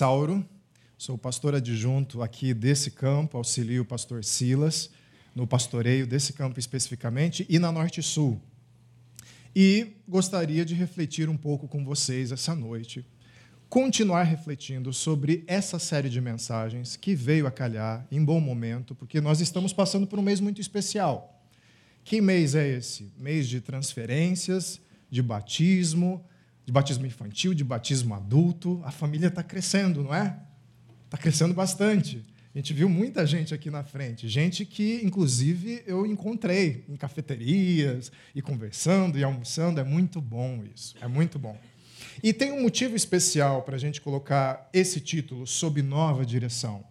Sauro, sou pastor adjunto aqui desse campo, auxilio o pastor Silas no pastoreio desse campo especificamente e na Norte Sul. E gostaria de refletir um pouco com vocês essa noite, continuar refletindo sobre essa série de mensagens que veio a calhar em bom momento, porque nós estamos passando por um mês muito especial. Que mês é esse? Mês de transferências, de batismo, de batismo infantil, de batismo adulto. A família está crescendo, não é? Está crescendo bastante. A gente viu muita gente aqui na frente, gente que, inclusive, eu encontrei em cafeterias e conversando e almoçando. É muito bom isso, é muito bom. E tem um motivo especial para a gente colocar esse título sob nova direção: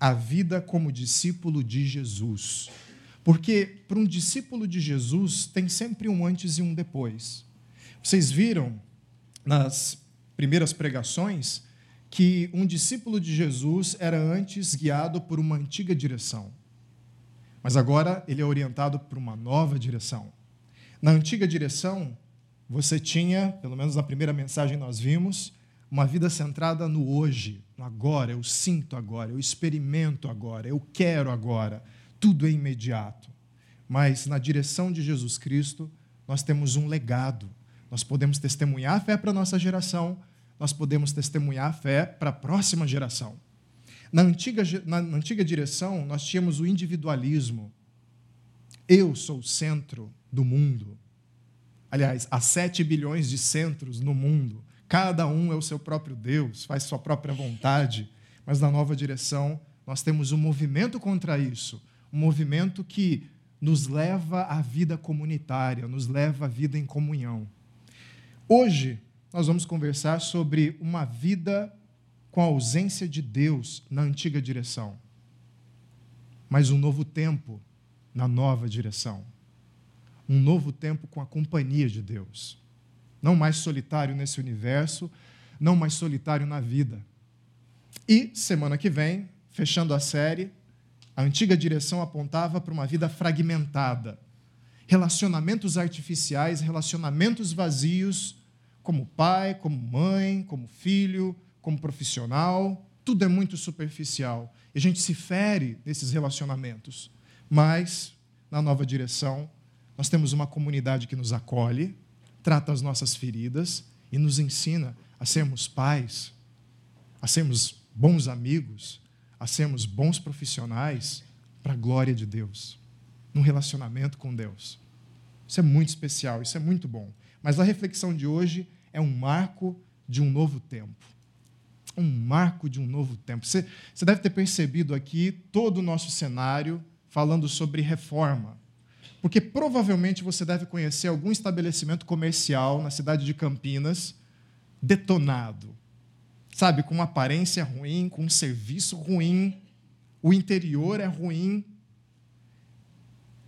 A vida como discípulo de Jesus. Porque para um discípulo de Jesus tem sempre um antes e um depois. Vocês viram nas primeiras pregações que um discípulo de Jesus era antes guiado por uma antiga direção, mas agora ele é orientado por uma nova direção. Na antiga direção, você tinha, pelo menos na primeira mensagem nós vimos, uma vida centrada no hoje, no agora, eu sinto agora, eu experimento agora, eu quero agora, tudo é imediato. Mas na direção de Jesus Cristo, nós temos um legado, nós podemos testemunhar a fé para a nossa geração, nós podemos testemunhar a fé para a próxima geração. Na antiga, na, na antiga direção, nós tínhamos o individualismo. Eu sou o centro do mundo. Aliás, há sete bilhões de centros no mundo. Cada um é o seu próprio Deus, faz sua própria vontade. Mas na nova direção, nós temos um movimento contra isso. Um movimento que nos leva à vida comunitária, nos leva à vida em comunhão. Hoje, nós vamos conversar sobre uma vida com a ausência de Deus na antiga direção, mas um novo tempo na nova direção. Um novo tempo com a companhia de Deus. Não mais solitário nesse universo, não mais solitário na vida. E semana que vem, fechando a série, a antiga direção apontava para uma vida fragmentada. Relacionamentos artificiais, relacionamentos vazios, como pai, como mãe, como filho, como profissional, tudo é muito superficial. E a gente se fere nesses relacionamentos. Mas, na nova direção, nós temos uma comunidade que nos acolhe, trata as nossas feridas e nos ensina a sermos pais, a sermos bons amigos, a sermos bons profissionais para a glória de Deus, num relacionamento com Deus. Isso é muito especial, isso é muito bom. Mas a reflexão de hoje é um marco de um novo tempo. Um marco de um novo tempo. Você, você deve ter percebido aqui todo o nosso cenário falando sobre reforma. Porque provavelmente você deve conhecer algum estabelecimento comercial na cidade de Campinas detonado. Sabe, com aparência ruim, com um serviço ruim, o interior é ruim,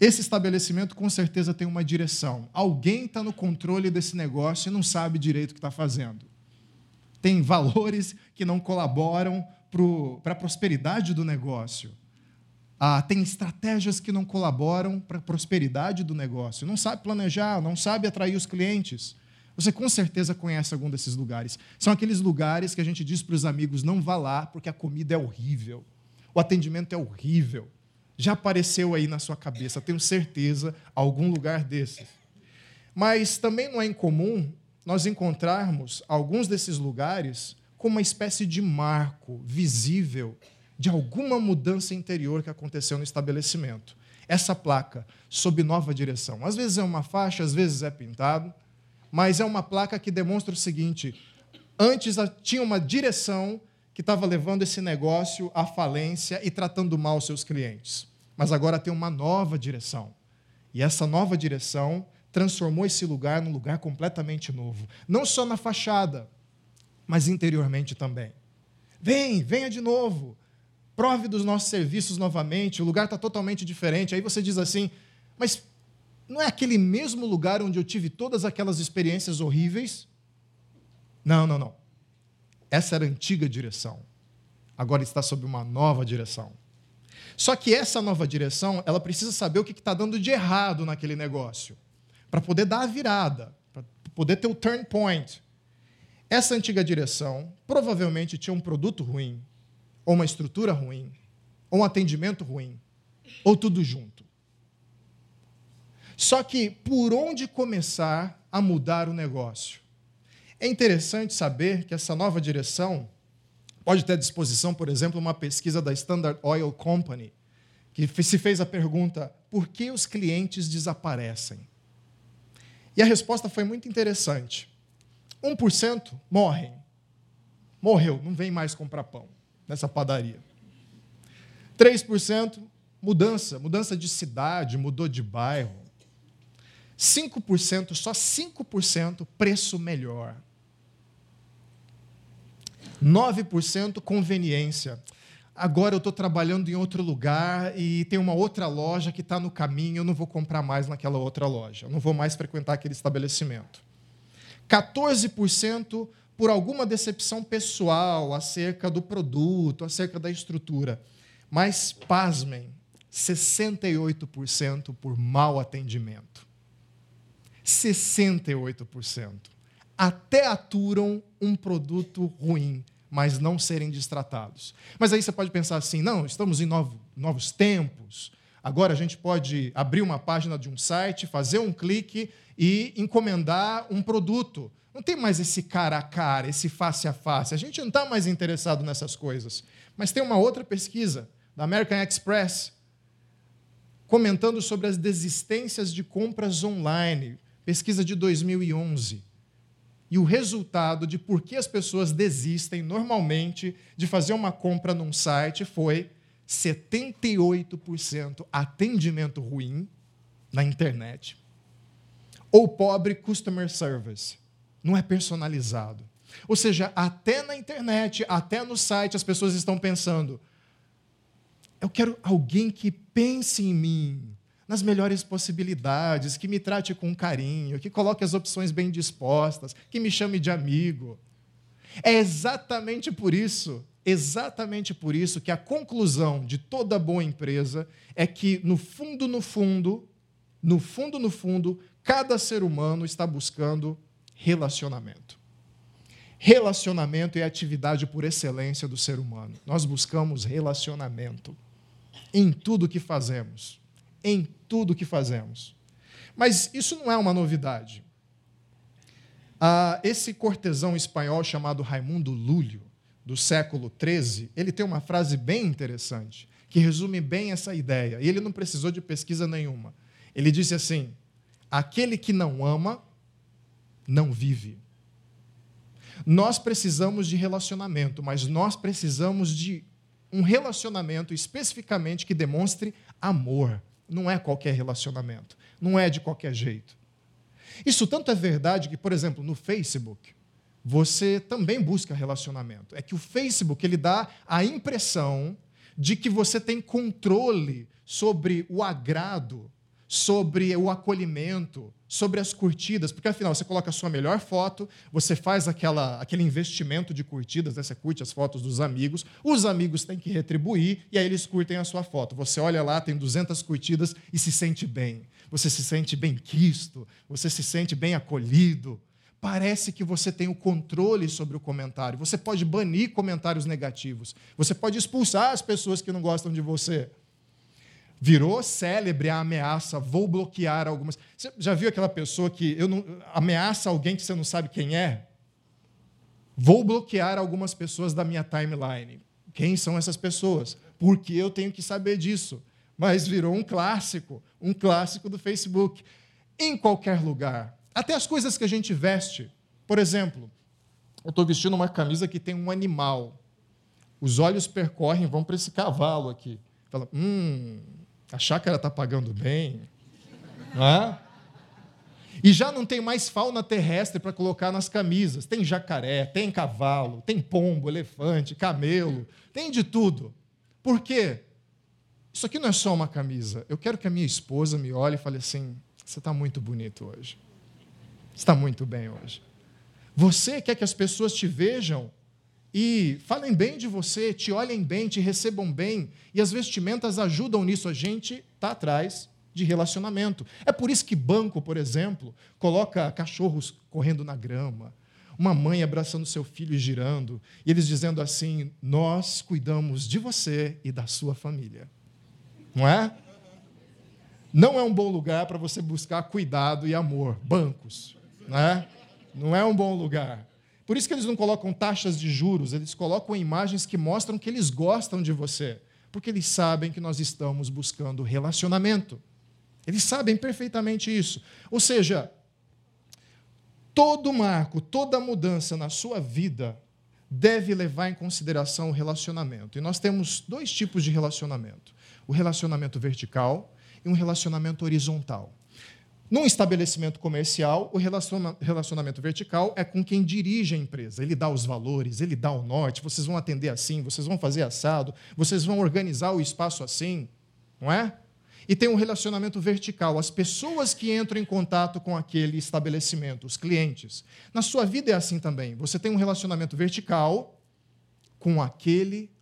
esse estabelecimento com certeza tem uma direção. Alguém está no controle desse negócio e não sabe direito o que está fazendo. Tem valores que não colaboram para a prosperidade do negócio. Ah, tem estratégias que não colaboram para a prosperidade do negócio. Não sabe planejar, não sabe atrair os clientes. Você com certeza conhece algum desses lugares. São aqueles lugares que a gente diz para os amigos: não vá lá porque a comida é horrível, o atendimento é horrível já apareceu aí na sua cabeça, tenho certeza, algum lugar desses. Mas também não é incomum nós encontrarmos alguns desses lugares com uma espécie de marco visível de alguma mudança interior que aconteceu no estabelecimento. Essa placa, sob nova direção. Às vezes é uma faixa, às vezes é pintado, mas é uma placa que demonstra o seguinte: antes tinha uma direção que estava levando esse negócio à falência e tratando mal seus clientes mas agora tem uma nova direção. E essa nova direção transformou esse lugar num lugar completamente novo. Não só na fachada, mas interiormente também. Vem, venha de novo. Prove dos nossos serviços novamente. O lugar está totalmente diferente. Aí você diz assim, mas não é aquele mesmo lugar onde eu tive todas aquelas experiências horríveis? Não, não, não. Essa era a antiga direção. Agora está sob uma nova direção. Só que essa nova direção, ela precisa saber o que está dando de errado naquele negócio, para poder dar a virada, para poder ter o turn point. Essa antiga direção provavelmente tinha um produto ruim, ou uma estrutura ruim, ou um atendimento ruim, ou tudo junto. Só que por onde começar a mudar o negócio? É interessante saber que essa nova direção pode ter à disposição, por exemplo, uma pesquisa da Standard Oil Company, que se fez a pergunta: por que os clientes desaparecem? E a resposta foi muito interessante. 1% morrem. Morreu, não vem mais comprar pão nessa padaria. 3% mudança, mudança de cidade, mudou de bairro. 5%, só 5% preço melhor. 9% conveniência. Agora eu estou trabalhando em outro lugar e tem uma outra loja que está no caminho, eu não vou comprar mais naquela outra loja, eu não vou mais frequentar aquele estabelecimento. 14% por alguma decepção pessoal acerca do produto, acerca da estrutura. Mas, pasmem, 68% por mau atendimento. 68%. Até aturam um produto ruim, mas não serem distratados. Mas aí você pode pensar assim: não, estamos em novo, novos tempos. Agora a gente pode abrir uma página de um site, fazer um clique e encomendar um produto. Não tem mais esse cara a cara, esse face a face. A gente não está mais interessado nessas coisas. Mas tem uma outra pesquisa da American Express comentando sobre as desistências de compras online, pesquisa de 2011. E o resultado de por que as pessoas desistem normalmente de fazer uma compra num site foi 78% atendimento ruim na internet ou pobre customer service. Não é personalizado. Ou seja, até na internet, até no site, as pessoas estão pensando: eu quero alguém que pense em mim, nas melhores possibilidades, que me trate com carinho, que coloque as opções bem dispostas, que me chame de amigo. É exatamente por isso, exatamente por isso que a conclusão de toda boa empresa é que no fundo, no fundo, no fundo, no fundo, cada ser humano está buscando relacionamento. Relacionamento é a atividade por excelência do ser humano. Nós buscamos relacionamento em tudo que fazemos. Em tudo que fazemos. Mas isso não é uma novidade. Ah, esse cortesão espanhol chamado Raimundo Lúlio, do século XIII, ele tem uma frase bem interessante, que resume bem essa ideia. E ele não precisou de pesquisa nenhuma. Ele disse assim: aquele que não ama, não vive. Nós precisamos de relacionamento, mas nós precisamos de um relacionamento especificamente que demonstre amor. Não é qualquer relacionamento, não é de qualquer jeito. Isso tanto é verdade que, por exemplo, no Facebook, você também busca relacionamento. É que o Facebook ele dá a impressão de que você tem controle sobre o agrado sobre o acolhimento, sobre as curtidas, porque afinal você coloca a sua melhor foto, você faz aquela, aquele investimento de curtidas, né? você curte as fotos dos amigos, os amigos têm que retribuir e aí eles curtem a sua foto. Você olha lá, tem 200 curtidas e se sente bem. Você se sente bem quisto, você se sente bem acolhido. Parece que você tem o controle sobre o comentário. Você pode banir comentários negativos. Você pode expulsar as pessoas que não gostam de você. Virou célebre a ameaça, vou bloquear algumas. Você já viu aquela pessoa que eu não, ameaça alguém que você não sabe quem é? Vou bloquear algumas pessoas da minha timeline. Quem são essas pessoas? Porque eu tenho que saber disso. Mas virou um clássico, um clássico do Facebook. Em qualquer lugar. Até as coisas que a gente veste. Por exemplo, eu estou vestindo uma camisa que tem um animal. Os olhos percorrem, vão para esse cavalo aqui. Fala, hum, a chácara está pagando bem. Não é? E já não tem mais fauna terrestre para colocar nas camisas. Tem jacaré, tem cavalo, tem pombo, elefante, camelo, tem de tudo. Por quê? Isso aqui não é só uma camisa. Eu quero que a minha esposa me olhe e fale assim: você está muito bonito hoje. Você está muito bem hoje. Você quer que as pessoas te vejam e falem bem de você, te olhem bem, te recebam bem. E as vestimentas ajudam nisso. A gente está atrás de relacionamento. É por isso que banco, por exemplo, coloca cachorros correndo na grama. uma mãe abraçando seu filho e girando, e eles dizendo assim: Nós cuidamos de você e da sua família. Não é? Não é um bom lugar para você buscar cuidado e amor. Bancos. Não é? Não é um bom lugar. Por isso que eles não colocam taxas de juros, eles colocam imagens que mostram que eles gostam de você, porque eles sabem que nós estamos buscando relacionamento. Eles sabem perfeitamente isso. Ou seja, todo marco, toda mudança na sua vida deve levar em consideração o relacionamento. E nós temos dois tipos de relacionamento: o relacionamento vertical e um relacionamento horizontal. Num estabelecimento comercial, o relacionamento vertical é com quem dirige a empresa. Ele dá os valores, ele dá o norte. Vocês vão atender assim, vocês vão fazer assado, vocês vão organizar o espaço assim, não é? E tem um relacionamento vertical, as pessoas que entram em contato com aquele estabelecimento, os clientes. Na sua vida é assim também. Você tem um relacionamento vertical com aquele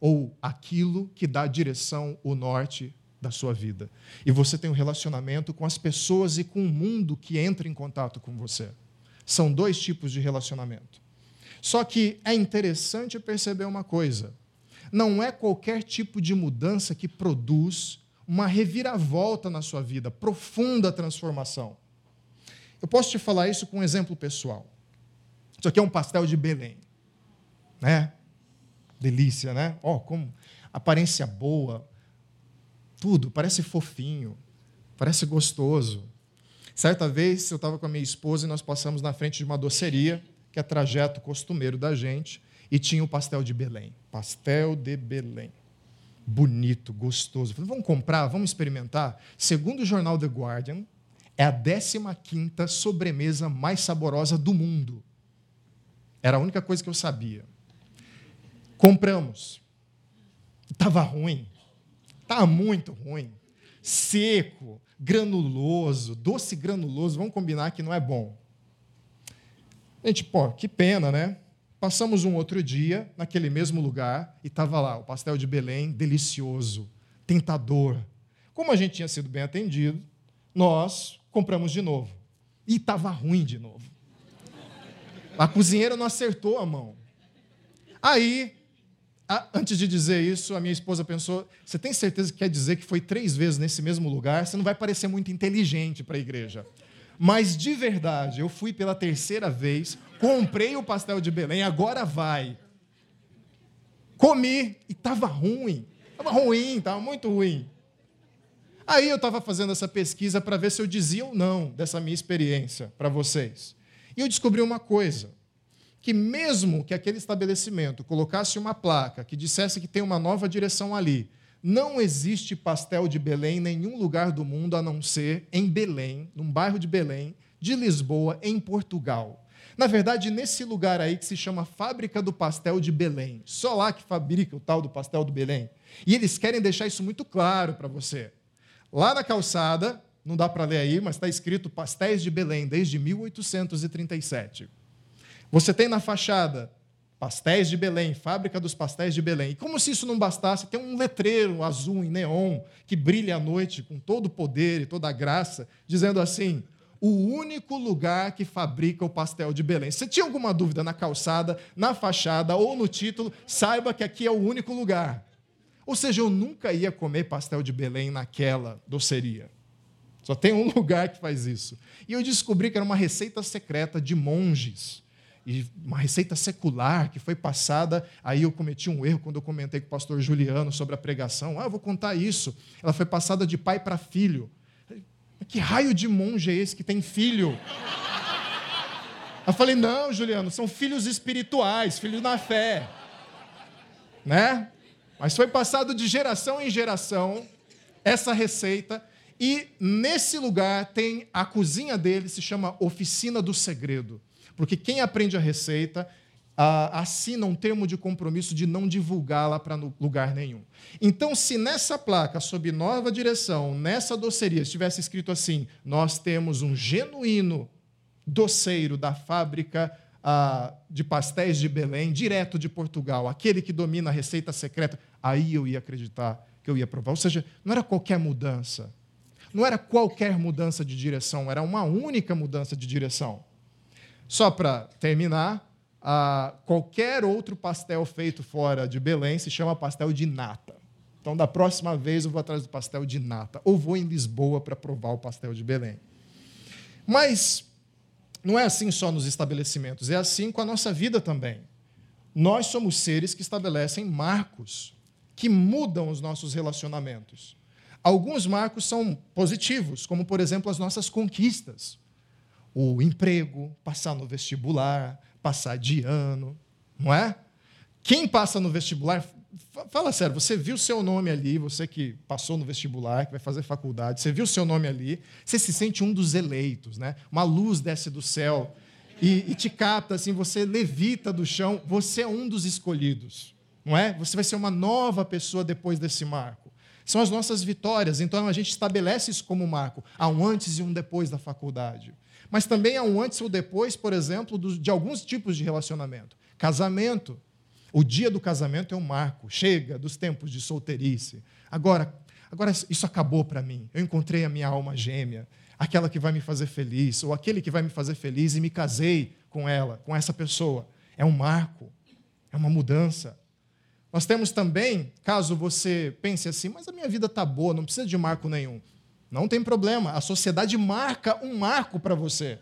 ou aquilo que dá direção, o norte da sua vida. E você tem um relacionamento com as pessoas e com o mundo que entra em contato com você. São dois tipos de relacionamento. Só que é interessante perceber uma coisa: não é qualquer tipo de mudança que produz uma reviravolta na sua vida, profunda transformação. Eu posso te falar isso com um exemplo pessoal. Isso aqui é um pastel de Belém, né? Delícia, né? Ó, oh, como aparência boa, tudo, parece fofinho, parece gostoso. Certa vez eu estava com a minha esposa e nós passamos na frente de uma doceria, que é trajeto costumeiro da gente, e tinha o pastel de Belém. Pastel de Belém. Bonito, gostoso. Falei, vamos comprar, vamos experimentar. Segundo o jornal The Guardian, é a 15 sobremesa mais saborosa do mundo. Era a única coisa que eu sabia. Compramos. Estava ruim. Está muito ruim. Seco, granuloso, doce granuloso, vamos combinar que não é bom. Gente, pô, que pena, né? Passamos um outro dia naquele mesmo lugar e estava lá o pastel de Belém, delicioso, tentador. Como a gente tinha sido bem atendido, nós compramos de novo. E estava ruim de novo. A cozinheira não acertou a mão. Aí antes de dizer isso, a minha esposa pensou: você tem certeza que quer dizer que foi três vezes nesse mesmo lugar? Você não vai parecer muito inteligente para a igreja. Mas de verdade, eu fui pela terceira vez, comprei o pastel de Belém, agora vai. Comi e estava ruim. Estava ruim, estava muito ruim. Aí eu estava fazendo essa pesquisa para ver se eu dizia ou não dessa minha experiência para vocês. E eu descobri uma coisa que, mesmo que aquele estabelecimento colocasse uma placa que dissesse que tem uma nova direção ali, não existe pastel de Belém em nenhum lugar do mundo a não ser em Belém, num bairro de Belém, de Lisboa, em Portugal. Na verdade, nesse lugar aí que se chama Fábrica do Pastel de Belém. Só lá que fabrica o tal do pastel do Belém. E eles querem deixar isso muito claro para você. Lá na calçada, não dá para ler aí, mas está escrito Pastéis de Belém, desde 1837. Você tem na fachada Pastéis de Belém, Fábrica dos Pastéis de Belém. E como se isso não bastasse, tem um letreiro azul em neon que brilha à noite com todo o poder e toda a graça, dizendo assim: o único lugar que fabrica o pastel de Belém. Se tinha alguma dúvida na calçada, na fachada ou no título, saiba que aqui é o único lugar. Ou seja, eu nunca ia comer pastel de Belém naquela doceria. Só tem um lugar que faz isso. E eu descobri que era uma receita secreta de monges e uma receita secular que foi passada. Aí eu cometi um erro quando eu comentei com o pastor Juliano sobre a pregação. Ah, eu vou contar isso. Ela foi passada de pai para filho. Que raio de monge é esse que tem filho? Eu falei: não, Juliano, são filhos espirituais, filhos na fé. Né? Mas foi passado de geração em geração essa receita. E nesse lugar tem a cozinha dele, se chama Oficina do Segredo. Porque quem aprende a receita assina um termo de compromisso de não divulgá-la para lugar nenhum. Então, se nessa placa, sob nova direção, nessa doceria, estivesse escrito assim: nós temos um genuíno doceiro da fábrica de pastéis de Belém, direto de Portugal, aquele que domina a receita secreta, aí eu ia acreditar que eu ia provar. Ou seja, não era qualquer mudança. Não era qualquer mudança de direção, era uma única mudança de direção. Só para terminar, ah, qualquer outro pastel feito fora de Belém se chama pastel de nata. Então, da próxima vez, eu vou atrás do pastel de nata. Ou vou em Lisboa para provar o pastel de Belém. Mas não é assim só nos estabelecimentos, é assim com a nossa vida também. Nós somos seres que estabelecem marcos que mudam os nossos relacionamentos. Alguns marcos são positivos, como, por exemplo, as nossas conquistas. O emprego, passar no vestibular, passar de ano, não é? Quem passa no vestibular, fala sério, você viu seu nome ali, você que passou no vestibular, que vai fazer faculdade, você viu seu nome ali, você se sente um dos eleitos, né? Uma luz desce do céu e, e te capta, assim, você levita do chão, você é um dos escolhidos, não é? Você vai ser uma nova pessoa depois desse marco. São as nossas vitórias, então a gente estabelece isso como marco. Há um antes e um depois da faculdade. Mas também há um antes ou depois, por exemplo, de alguns tipos de relacionamento. Casamento. O dia do casamento é um marco. Chega dos tempos de solteirice. Agora, agora isso acabou para mim. Eu encontrei a minha alma gêmea, aquela que vai me fazer feliz, ou aquele que vai me fazer feliz e me casei com ela, com essa pessoa. É um marco. É uma mudança. Nós temos também, caso você pense assim, mas a minha vida está boa, não precisa de marco nenhum. Não tem problema, a sociedade marca um marco para você.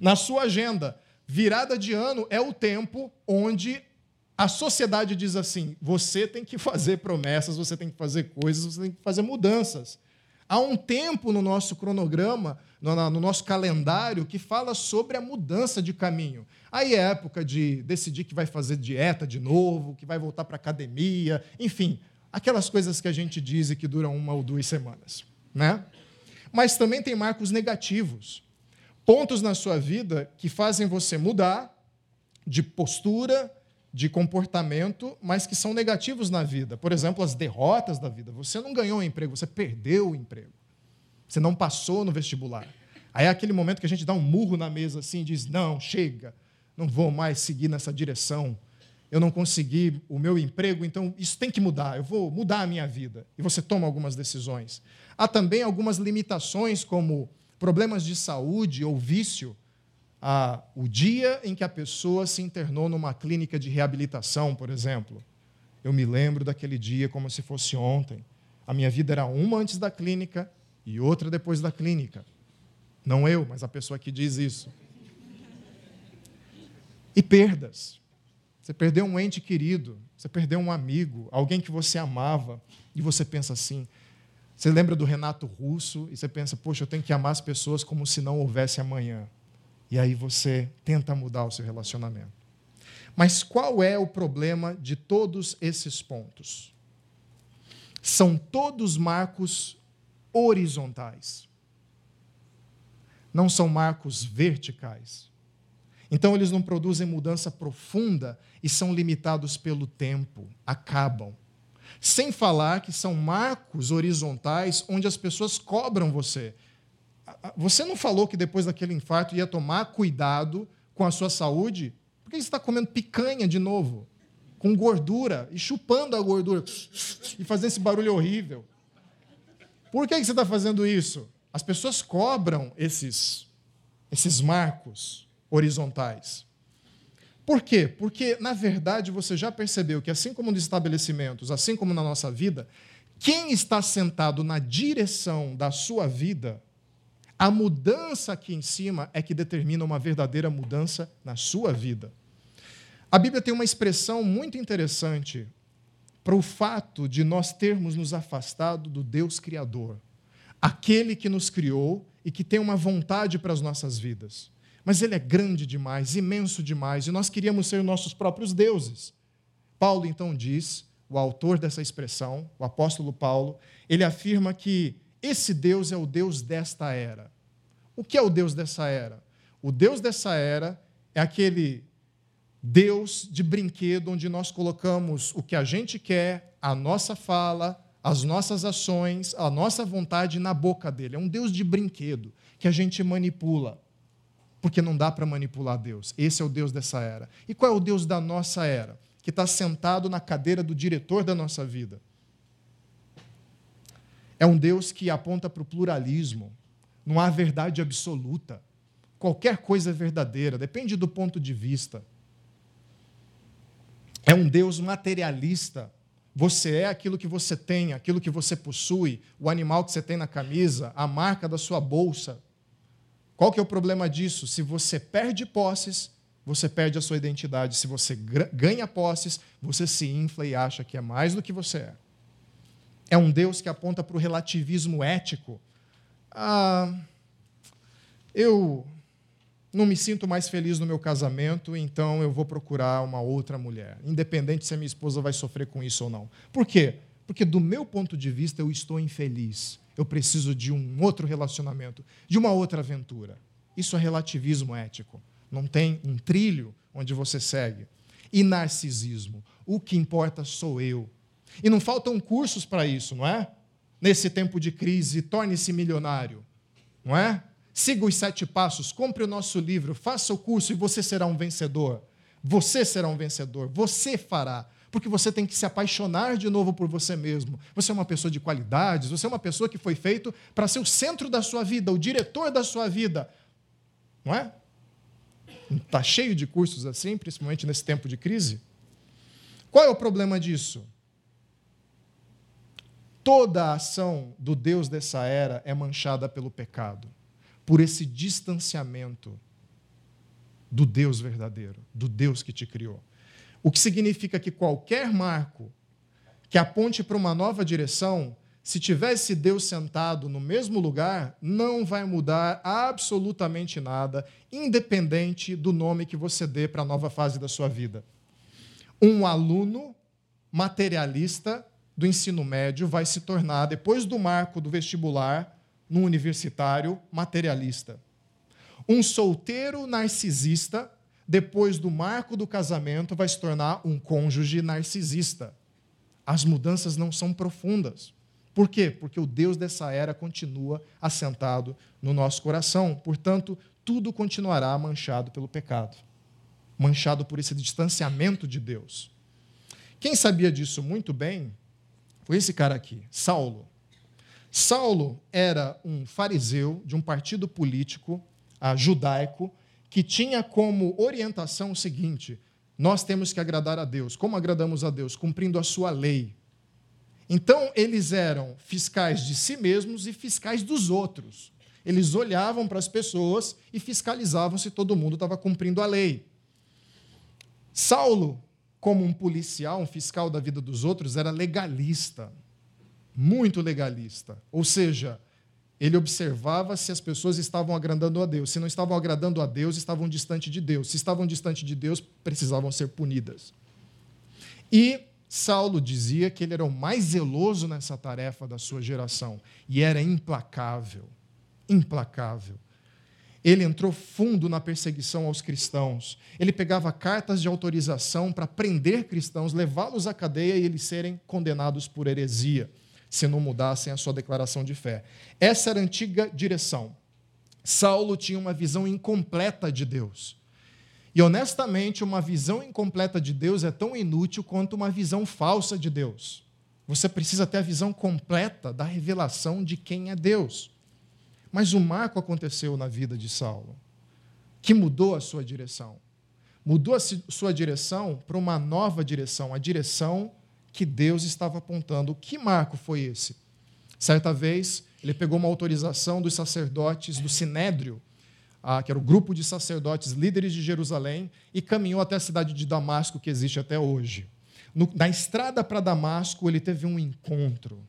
Na sua agenda, virada de ano é o tempo onde a sociedade diz assim: você tem que fazer promessas, você tem que fazer coisas, você tem que fazer mudanças. Há um tempo no nosso cronograma, no nosso calendário, que fala sobre a mudança de caminho. Aí é época de decidir que vai fazer dieta de novo, que vai voltar para academia, enfim, aquelas coisas que a gente diz e que duram uma ou duas semanas. Né? Mas também tem marcos negativos. Pontos na sua vida que fazem você mudar de postura, de comportamento, mas que são negativos na vida. Por exemplo, as derrotas da vida. Você não ganhou um emprego, você perdeu o emprego. Você não passou no vestibular. Aí é aquele momento que a gente dá um murro na mesa assim e diz: não, chega, não vou mais seguir nessa direção. Eu não consegui o meu emprego, então isso tem que mudar. Eu vou mudar a minha vida. E você toma algumas decisões. Há também algumas limitações, como problemas de saúde ou vício. O dia em que a pessoa se internou numa clínica de reabilitação, por exemplo. Eu me lembro daquele dia como se fosse ontem. A minha vida era uma antes da clínica e outra depois da clínica. Não eu, mas a pessoa que diz isso. E perdas. Você perdeu um ente querido, você perdeu um amigo, alguém que você amava, e você pensa assim. Você lembra do Renato Russo e você pensa, poxa, eu tenho que amar as pessoas como se não houvesse amanhã. E aí você tenta mudar o seu relacionamento. Mas qual é o problema de todos esses pontos? São todos marcos horizontais. Não são marcos verticais. Então, eles não produzem mudança profunda e são limitados pelo tempo, acabam. Sem falar que são marcos horizontais onde as pessoas cobram você. Você não falou que depois daquele infarto ia tomar cuidado com a sua saúde? Por que você está comendo picanha de novo? Com gordura e chupando a gordura e fazendo esse barulho horrível. Por que você está fazendo isso? As pessoas cobram esses, esses marcos horizontais. Por quê? Porque, na verdade, você já percebeu que, assim como nos estabelecimentos, assim como na nossa vida, quem está sentado na direção da sua vida, a mudança aqui em cima é que determina uma verdadeira mudança na sua vida. A Bíblia tem uma expressão muito interessante para o fato de nós termos nos afastado do Deus Criador, aquele que nos criou e que tem uma vontade para as nossas vidas. Mas ele é grande demais, imenso demais, e nós queríamos ser nossos próprios deuses. Paulo então diz, o autor dessa expressão, o apóstolo Paulo, ele afirma que esse Deus é o Deus desta era. O que é o Deus dessa era? O Deus dessa era é aquele Deus de brinquedo onde nós colocamos o que a gente quer, a nossa fala, as nossas ações, a nossa vontade na boca dele. É um Deus de brinquedo que a gente manipula porque não dá para manipular Deus. Esse é o Deus dessa era. E qual é o Deus da nossa era? Que está sentado na cadeira do diretor da nossa vida. É um Deus que aponta para o pluralismo. Não há verdade absoluta. qualquer coisa é verdadeira, depende do ponto de vista. É um Deus materialista. Você é aquilo que você tem, aquilo que você possui, o animal que você tem na camisa, a marca da sua bolsa. Qual que é o problema disso? Se você perde posses, você perde a sua identidade. Se você ganha posses, você se infla e acha que é mais do que você é. É um Deus que aponta para o relativismo ético. Ah, eu não me sinto mais feliz no meu casamento, então eu vou procurar uma outra mulher, independente se a minha esposa vai sofrer com isso ou não. Por quê? Porque, do meu ponto de vista, eu estou infeliz. Eu preciso de um outro relacionamento, de uma outra aventura. Isso é relativismo ético. Não tem um trilho onde você segue. E narcisismo. O que importa sou eu. E não faltam cursos para isso, não é? Nesse tempo de crise, torne-se milionário, não é? Siga os sete passos, compre o nosso livro, faça o curso e você será um vencedor. Você será um vencedor, você fará. Porque você tem que se apaixonar de novo por você mesmo. Você é uma pessoa de qualidades, você é uma pessoa que foi feito para ser o centro da sua vida, o diretor da sua vida. Não é? Está cheio de cursos assim, principalmente nesse tempo de crise. Qual é o problema disso? Toda a ação do Deus dessa era é manchada pelo pecado por esse distanciamento do Deus verdadeiro, do Deus que te criou. O que significa que qualquer marco que aponte para uma nova direção, se tivesse Deus sentado no mesmo lugar, não vai mudar absolutamente nada, independente do nome que você dê para a nova fase da sua vida. Um aluno materialista do ensino médio vai se tornar, depois do marco do vestibular, num universitário materialista. Um solteiro narcisista, depois do marco do casamento, vai se tornar um cônjuge narcisista. As mudanças não são profundas. Por quê? Porque o Deus dessa era continua assentado no nosso coração. Portanto, tudo continuará manchado pelo pecado manchado por esse distanciamento de Deus. Quem sabia disso muito bem foi esse cara aqui, Saulo. Saulo era um fariseu de um partido político uh, judaico que tinha como orientação o seguinte: nós temos que agradar a Deus. Como agradamos a Deus? Cumprindo a sua lei. Então, eles eram fiscais de si mesmos e fiscais dos outros. Eles olhavam para as pessoas e fiscalizavam se todo mundo estava cumprindo a lei. Saulo, como um policial, um fiscal da vida dos outros, era legalista muito legalista. Ou seja, ele observava se as pessoas estavam agradando a Deus. Se não estavam agradando a Deus, estavam distante de Deus. Se estavam distante de Deus, precisavam ser punidas. E Saulo dizia que ele era o mais zeloso nessa tarefa da sua geração e era implacável. Implacável. Ele entrou fundo na perseguição aos cristãos. Ele pegava cartas de autorização para prender cristãos, levá-los à cadeia e eles serem condenados por heresia se não mudassem a sua declaração de fé. Essa era a antiga direção. Saulo tinha uma visão incompleta de Deus. E honestamente, uma visão incompleta de Deus é tão inútil quanto uma visão falsa de Deus. Você precisa ter a visão completa da revelação de quem é Deus. Mas o marco aconteceu na vida de Saulo, que mudou a sua direção. Mudou a sua direção para uma nova direção, a direção que Deus estava apontando. Que marco foi esse? Certa vez, ele pegou uma autorização dos sacerdotes do Sinédrio, ah, que era o grupo de sacerdotes líderes de Jerusalém, e caminhou até a cidade de Damasco, que existe até hoje. Na estrada para Damasco, ele teve um encontro.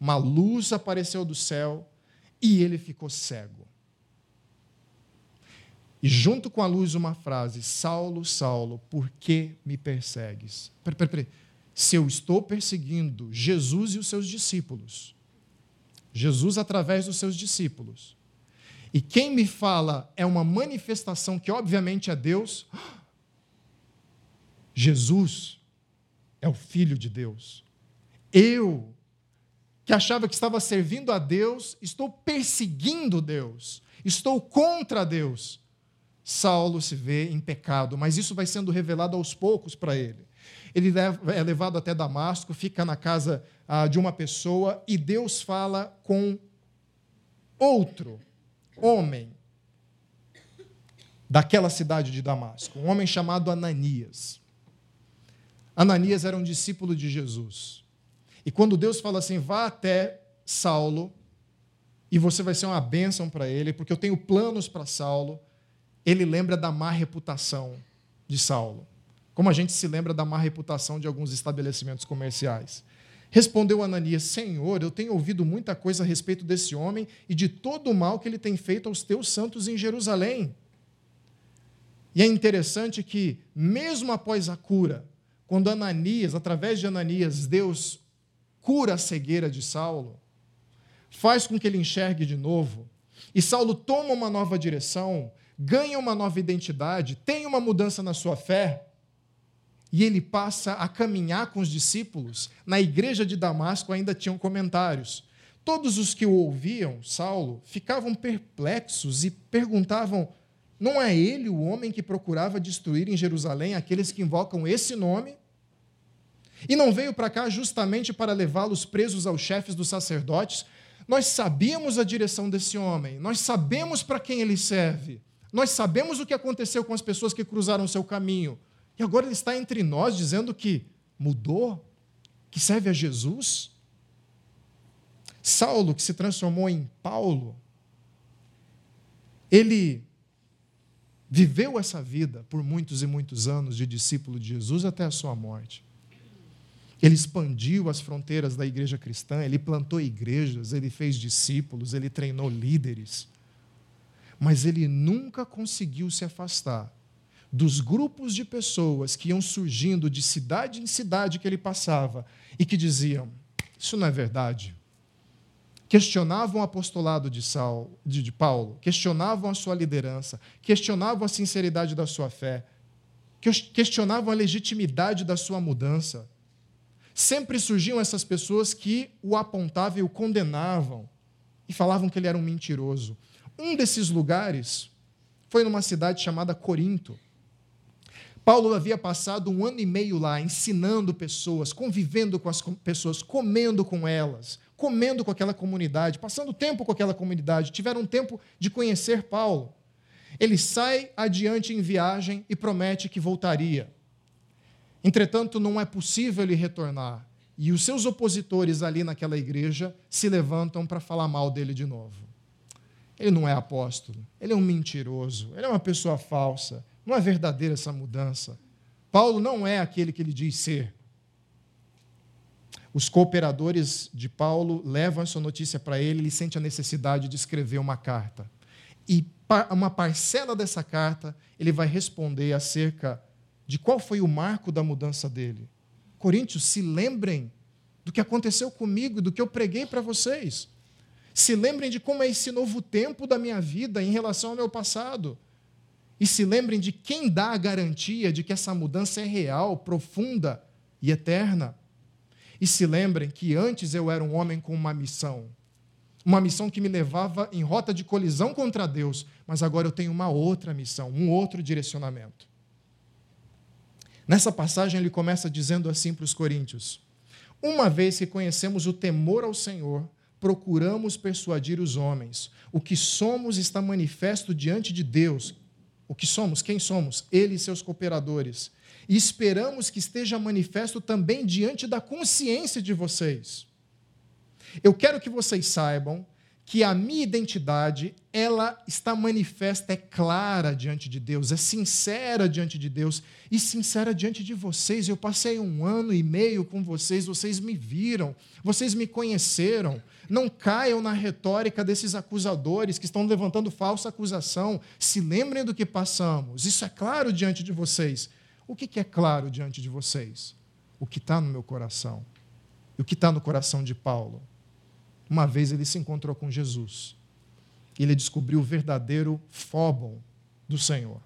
Uma luz apareceu do céu e ele ficou cego. E junto com a luz, uma frase: Saulo, Saulo, por que me persegues? Peraí, peraí se eu estou perseguindo Jesus e os seus discípulos, Jesus através dos seus discípulos, e quem me fala é uma manifestação que obviamente é Deus, Jesus é o Filho de Deus. Eu, que achava que estava servindo a Deus, estou perseguindo Deus, estou contra Deus. Saulo se vê em pecado, mas isso vai sendo revelado aos poucos para ele. Ele é levado até Damasco, fica na casa ah, de uma pessoa e Deus fala com outro homem. daquela cidade de Damasco, um homem chamado Ananias. Ananias era um discípulo de Jesus. E quando Deus fala assim, vá até Saulo, e você vai ser uma bênção para ele, porque eu tenho planos para Saulo, ele lembra da má reputação de Saulo. Como a gente se lembra da má reputação de alguns estabelecimentos comerciais. Respondeu Ananias: Senhor, eu tenho ouvido muita coisa a respeito desse homem e de todo o mal que ele tem feito aos teus santos em Jerusalém. E é interessante que, mesmo após a cura, quando Ananias, através de Ananias, Deus cura a cegueira de Saulo, faz com que ele enxergue de novo, e Saulo toma uma nova direção, ganha uma nova identidade, tem uma mudança na sua fé, e ele passa a caminhar com os discípulos, na igreja de Damasco ainda tinham comentários. Todos os que o ouviam, Saulo, ficavam perplexos e perguntavam: não é ele o homem que procurava destruir em Jerusalém aqueles que invocam esse nome? E não veio para cá justamente para levá-los presos aos chefes dos sacerdotes? Nós sabíamos a direção desse homem, nós sabemos para quem ele serve, nós sabemos o que aconteceu com as pessoas que cruzaram seu caminho. E agora ele está entre nós dizendo que mudou, que serve a Jesus? Saulo, que se transformou em Paulo, ele viveu essa vida por muitos e muitos anos de discípulo de Jesus até a sua morte. Ele expandiu as fronteiras da igreja cristã, ele plantou igrejas, ele fez discípulos, ele treinou líderes. Mas ele nunca conseguiu se afastar dos grupos de pessoas que iam surgindo de cidade em cidade que ele passava e que diziam: Isso não é verdade questionavam o apostolado de, Saul, de, de Paulo, questionavam a sua liderança, questionavam a sinceridade da sua fé, questionavam a legitimidade da sua mudança. Sempre surgiam essas pessoas que o apontavam e o condenavam e falavam que ele era um mentiroso. Um desses lugares foi numa cidade chamada Corinto. Paulo havia passado um ano e meio lá ensinando pessoas, convivendo com as pessoas, comendo com elas, comendo com aquela comunidade, passando tempo com aquela comunidade, tiveram tempo de conhecer Paulo. Ele sai adiante em viagem e promete que voltaria. Entretanto, não é possível ele retornar. E os seus opositores ali naquela igreja se levantam para falar mal dele de novo. Ele não é apóstolo, ele é um mentiroso, ele é uma pessoa falsa, não é verdadeira essa mudança. Paulo não é aquele que ele diz ser. Os cooperadores de Paulo levam essa notícia para ele, ele sente a necessidade de escrever uma carta. E uma parcela dessa carta ele vai responder acerca de qual foi o marco da mudança dele. Coríntios, se lembrem do que aconteceu comigo, do que eu preguei para vocês. Se lembrem de como é esse novo tempo da minha vida em relação ao meu passado. E se lembrem de quem dá a garantia de que essa mudança é real, profunda e eterna. E se lembrem que antes eu era um homem com uma missão. Uma missão que me levava em rota de colisão contra Deus, mas agora eu tenho uma outra missão, um outro direcionamento. Nessa passagem ele começa dizendo assim para os coríntios: Uma vez que conhecemos o temor ao Senhor, procuramos persuadir os homens. O que somos está manifesto diante de Deus. O que somos? Quem somos? Ele e seus cooperadores e esperamos que esteja manifesto também diante da consciência de vocês. Eu quero que vocês saibam que a minha identidade, ela está manifesta, é clara diante de Deus, é sincera diante de Deus e sincera diante de vocês. Eu passei um ano e meio com vocês, vocês me viram, vocês me conheceram. Não caiam na retórica desses acusadores que estão levantando falsa acusação. Se lembrem do que passamos. Isso é claro diante de vocês. O que é claro diante de vocês? O que está no meu coração. E o que está no coração de Paulo? Uma vez ele se encontrou com Jesus. Ele descobriu o verdadeiro fóbon do Senhor.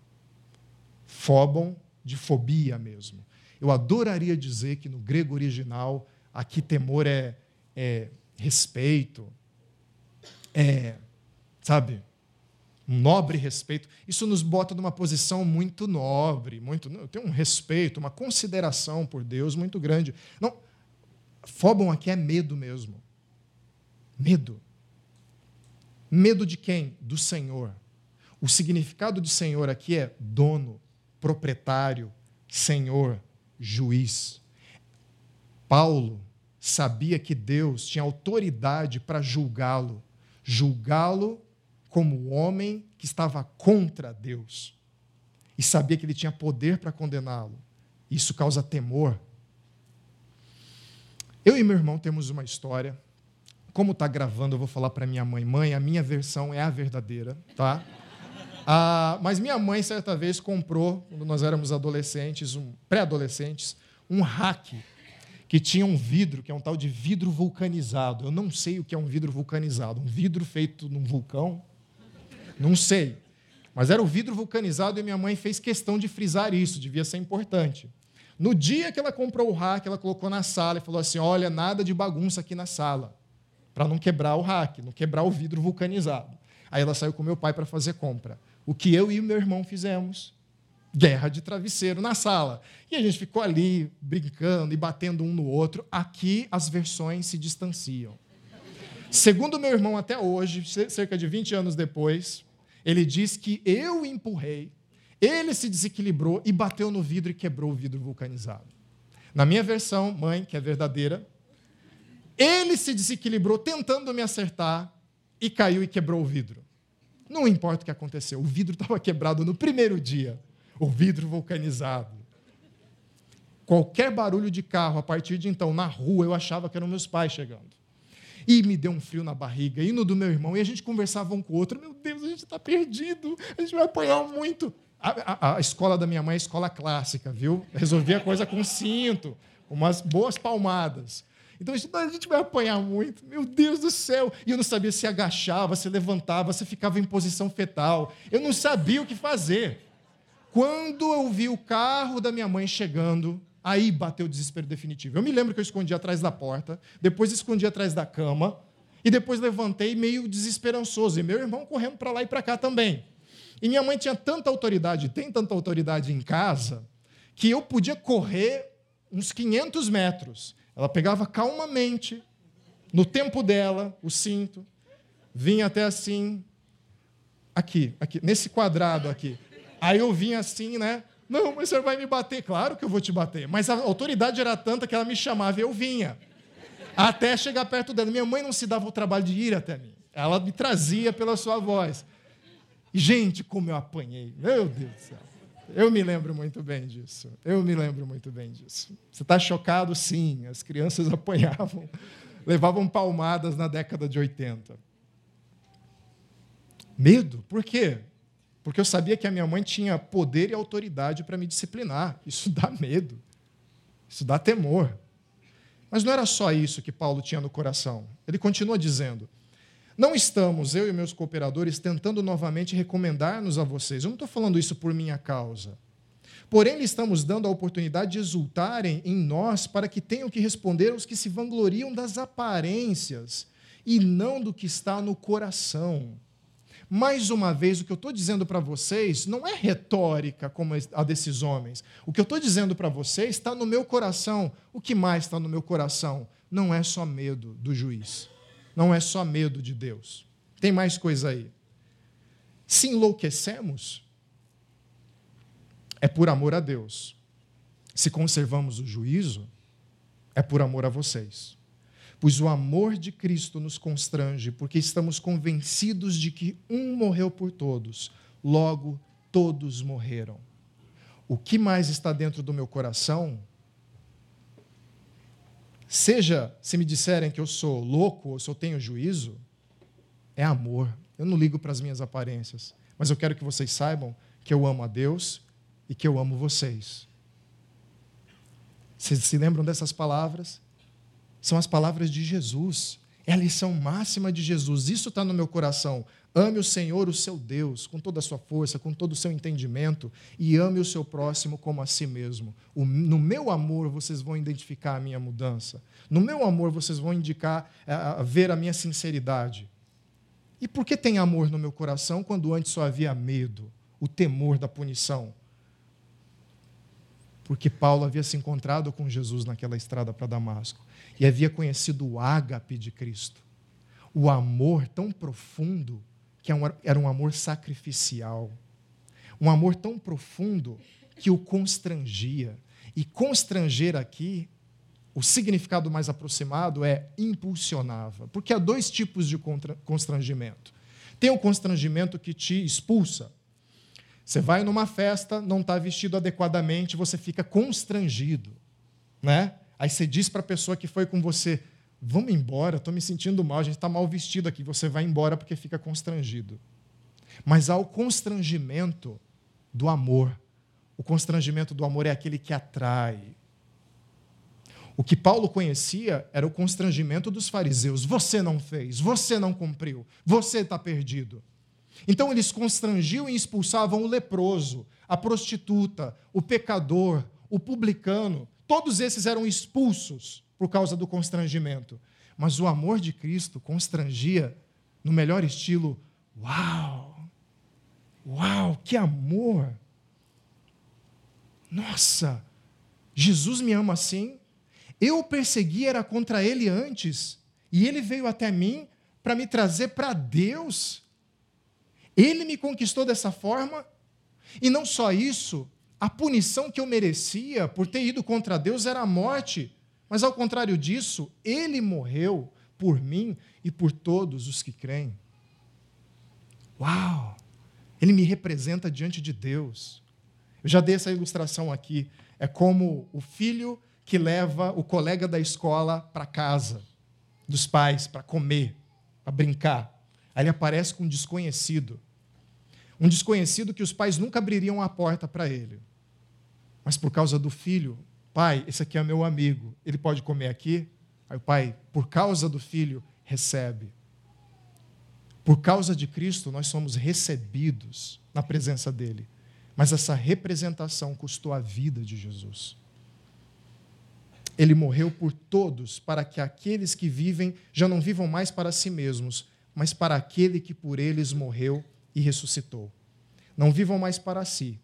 Fóbon de fobia mesmo. Eu adoraria dizer que no grego original, aqui temor é, é respeito, é, sabe, um nobre respeito. Isso nos bota numa posição muito nobre, muito, tem um respeito, uma consideração por Deus muito grande. Não, fobon aqui é medo mesmo. Medo. Medo de quem? Do Senhor. O significado de senhor aqui é dono, proprietário, senhor, juiz. Paulo sabia que Deus tinha autoridade para julgá-lo, julgá-lo como homem que estava contra Deus. E sabia que ele tinha poder para condená-lo. Isso causa temor. Eu e meu irmão temos uma história. Como está gravando, eu vou falar para minha mãe: mãe, a minha versão é a verdadeira, tá? Ah, mas minha mãe, certa vez, comprou, quando nós éramos adolescentes, um, pré-adolescentes, um hack que tinha um vidro, que é um tal de vidro vulcanizado. Eu não sei o que é um vidro vulcanizado. Um vidro feito num vulcão? Não sei. Mas era o vidro vulcanizado e minha mãe fez questão de frisar isso, devia ser importante. No dia que ela comprou o hack, ela colocou na sala e falou assim: Olha, nada de bagunça aqui na sala, para não quebrar o hack, não quebrar o vidro vulcanizado. Aí ela saiu com meu pai para fazer compra. O que eu e meu irmão fizemos? Guerra de travesseiro na sala. E a gente ficou ali brincando e batendo um no outro. Aqui as versões se distanciam. Segundo meu irmão, até hoje, cerca de 20 anos depois, ele diz que eu empurrei, ele se desequilibrou e bateu no vidro e quebrou o vidro vulcanizado. Na minha versão, mãe, que é verdadeira, ele se desequilibrou tentando me acertar e caiu e quebrou o vidro. Não importa o que aconteceu, o vidro estava quebrado no primeiro dia, o vidro vulcanizado. Qualquer barulho de carro a partir de então na rua, eu achava que eram meus pais chegando. E me deu um frio na barriga, e no do meu irmão, e a gente conversava um com o outro: Meu Deus, a gente está perdido, a gente vai apanhar muito. A, a, a, escola da minha mãe é escola clássica, viu? Resolvia a coisa com cinto, umas boas palmadas. Então a gente vai apanhar muito, meu Deus do céu. E eu não sabia se agachava, se levantava, se ficava em posição fetal. Eu não sabia o que fazer. Quando eu vi o carro da minha mãe chegando, Aí bateu o desespero definitivo. Eu me lembro que eu escondi atrás da porta, depois escondi atrás da cama, e depois levantei meio desesperançoso. E meu irmão correndo para lá e para cá também. E minha mãe tinha tanta autoridade, tem tanta autoridade em casa, que eu podia correr uns 500 metros. Ela pegava calmamente, no tempo dela, o cinto, vinha até assim, aqui, aqui, nesse quadrado aqui. Aí eu vinha assim, né? Não, mas senhor vai me bater. Claro que eu vou te bater. Mas a autoridade era tanta que ela me chamava e eu vinha. Até chegar perto dela. Minha mãe não se dava o trabalho de ir até mim. Ela me trazia pela sua voz. Gente, como eu apanhei. Meu Deus do céu. Eu me lembro muito bem disso. Eu me lembro muito bem disso. Você está chocado? Sim. As crianças apanhavam, levavam palmadas na década de 80. Medo? Por quê? porque eu sabia que a minha mãe tinha poder e autoridade para me disciplinar. Isso dá medo, isso dá temor. Mas não era só isso que Paulo tinha no coração. Ele continua dizendo: Não estamos, eu e meus cooperadores, tentando novamente recomendar-nos a vocês. Eu não estou falando isso por minha causa. Porém, lhe estamos dando a oportunidade de exultarem em nós para que tenham que responder aos que se vangloriam das aparências e não do que está no coração. Mais uma vez, o que eu estou dizendo para vocês não é retórica como a desses homens. O que eu estou dizendo para vocês está no meu coração. O que mais está no meu coração? Não é só medo do juiz. Não é só medo de Deus. Tem mais coisa aí. Se enlouquecemos, é por amor a Deus. Se conservamos o juízo, é por amor a vocês pois o amor de Cristo nos constrange, porque estamos convencidos de que um morreu por todos, logo todos morreram. O que mais está dentro do meu coração? Seja se me disserem que eu sou louco ou se eu tenho juízo, é amor. Eu não ligo para as minhas aparências, mas eu quero que vocês saibam que eu amo a Deus e que eu amo vocês. Vocês se lembram dessas palavras? São as palavras de Jesus. É a lição máxima de Jesus. Isso está no meu coração. Ame o Senhor, o seu Deus, com toda a sua força, com todo o seu entendimento, e ame o seu próximo como a si mesmo. no meu amor, vocês vão identificar a minha mudança. No meu amor, vocês vão indicar, a, ver a minha sinceridade. E por que tem amor no meu coração quando antes só havia medo, o temor da punição? Porque Paulo havia se encontrado com Jesus naquela estrada para Damasco e havia conhecido o ágape de Cristo, o amor tão profundo que era um amor sacrificial. Um amor tão profundo que o constrangia. E constranger aqui, o significado mais aproximado é impulsionava. Porque há dois tipos de constrangimento. Tem o constrangimento que te expulsa. Você vai numa festa, não está vestido adequadamente, você fica constrangido. Né? Aí você diz para a pessoa que foi com você: Vamos embora, estou me sentindo mal, a gente está mal vestido aqui. Você vai embora porque fica constrangido. Mas há o constrangimento do amor. O constrangimento do amor é aquele que atrai. O que Paulo conhecia era o constrangimento dos fariseus. Você não fez, você não cumpriu, você está perdido. Então eles constrangiam e expulsavam o leproso, a prostituta, o pecador, o publicano. Todos esses eram expulsos por causa do constrangimento. Mas o amor de Cristo constrangia no melhor estilo. Uau! Uau, que amor! Nossa, Jesus me ama assim. Eu o persegui era contra ele antes, e ele veio até mim para me trazer para Deus. Ele me conquistou dessa forma, e não só isso, a punição que eu merecia por ter ido contra Deus era a morte. Mas ao contrário disso, ele morreu por mim e por todos os que creem. Uau! Ele me representa diante de Deus. Eu já dei essa ilustração aqui. É como o filho que leva o colega da escola para casa dos pais para comer, para brincar. Aí ele aparece com um desconhecido. Um desconhecido que os pais nunca abririam a porta para ele. Mas por causa do filho, Pai, esse aqui é meu amigo, ele pode comer aqui? Aí o pai, por causa do filho, recebe. Por causa de Cristo, nós somos recebidos na presença dele. Mas essa representação custou a vida de Jesus. Ele morreu por todos, para que aqueles que vivem já não vivam mais para si mesmos, mas para aquele que por eles morreu e ressuscitou. Não vivam mais para si,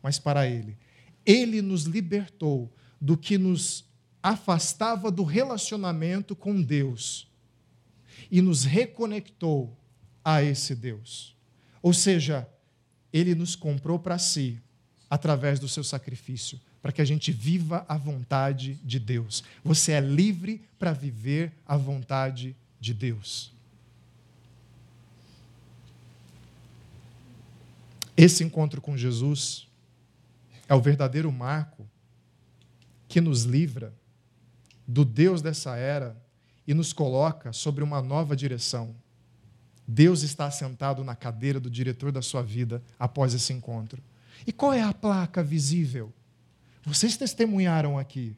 mas para ele. Ele nos libertou do que nos afastava do relacionamento com Deus e nos reconectou a esse Deus. Ou seja, ele nos comprou para si através do seu sacrifício, para que a gente viva a vontade de Deus. Você é livre para viver a vontade de Deus. Esse encontro com Jesus é o verdadeiro marco que nos livra do Deus dessa era e nos coloca sobre uma nova direção. Deus está assentado na cadeira do diretor da sua vida após esse encontro. E qual é a placa visível? Vocês testemunharam aqui.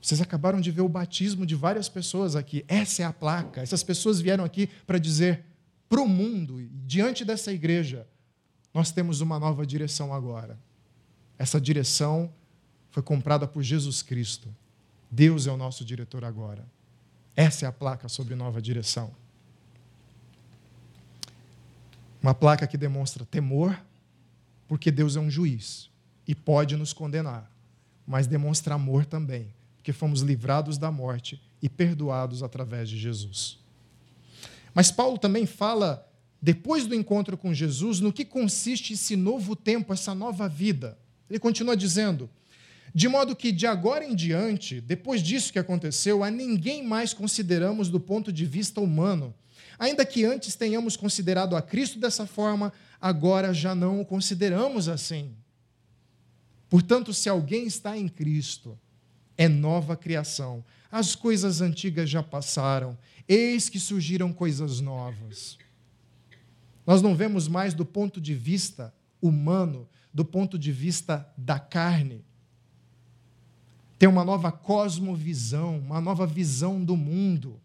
Vocês acabaram de ver o batismo de várias pessoas aqui. Essa é a placa. Essas pessoas vieram aqui para dizer para o mundo, diante dessa igreja, nós temos uma nova direção agora. Essa direção foi comprada por Jesus Cristo. Deus é o nosso diretor agora. Essa é a placa sobre nova direção. Uma placa que demonstra temor, porque Deus é um juiz e pode nos condenar, mas demonstra amor também, porque fomos livrados da morte e perdoados através de Jesus. Mas Paulo também fala, depois do encontro com Jesus, no que consiste esse novo tempo, essa nova vida. Ele continua dizendo: de modo que, de agora em diante, depois disso que aconteceu, a ninguém mais consideramos do ponto de vista humano. Ainda que antes tenhamos considerado a Cristo dessa forma, agora já não o consideramos assim. Portanto, se alguém está em Cristo, é nova criação. As coisas antigas já passaram, eis que surgiram coisas novas. Nós não vemos mais do ponto de vista humano, do ponto de vista da carne tem uma nova cosmovisão, uma nova visão do mundo.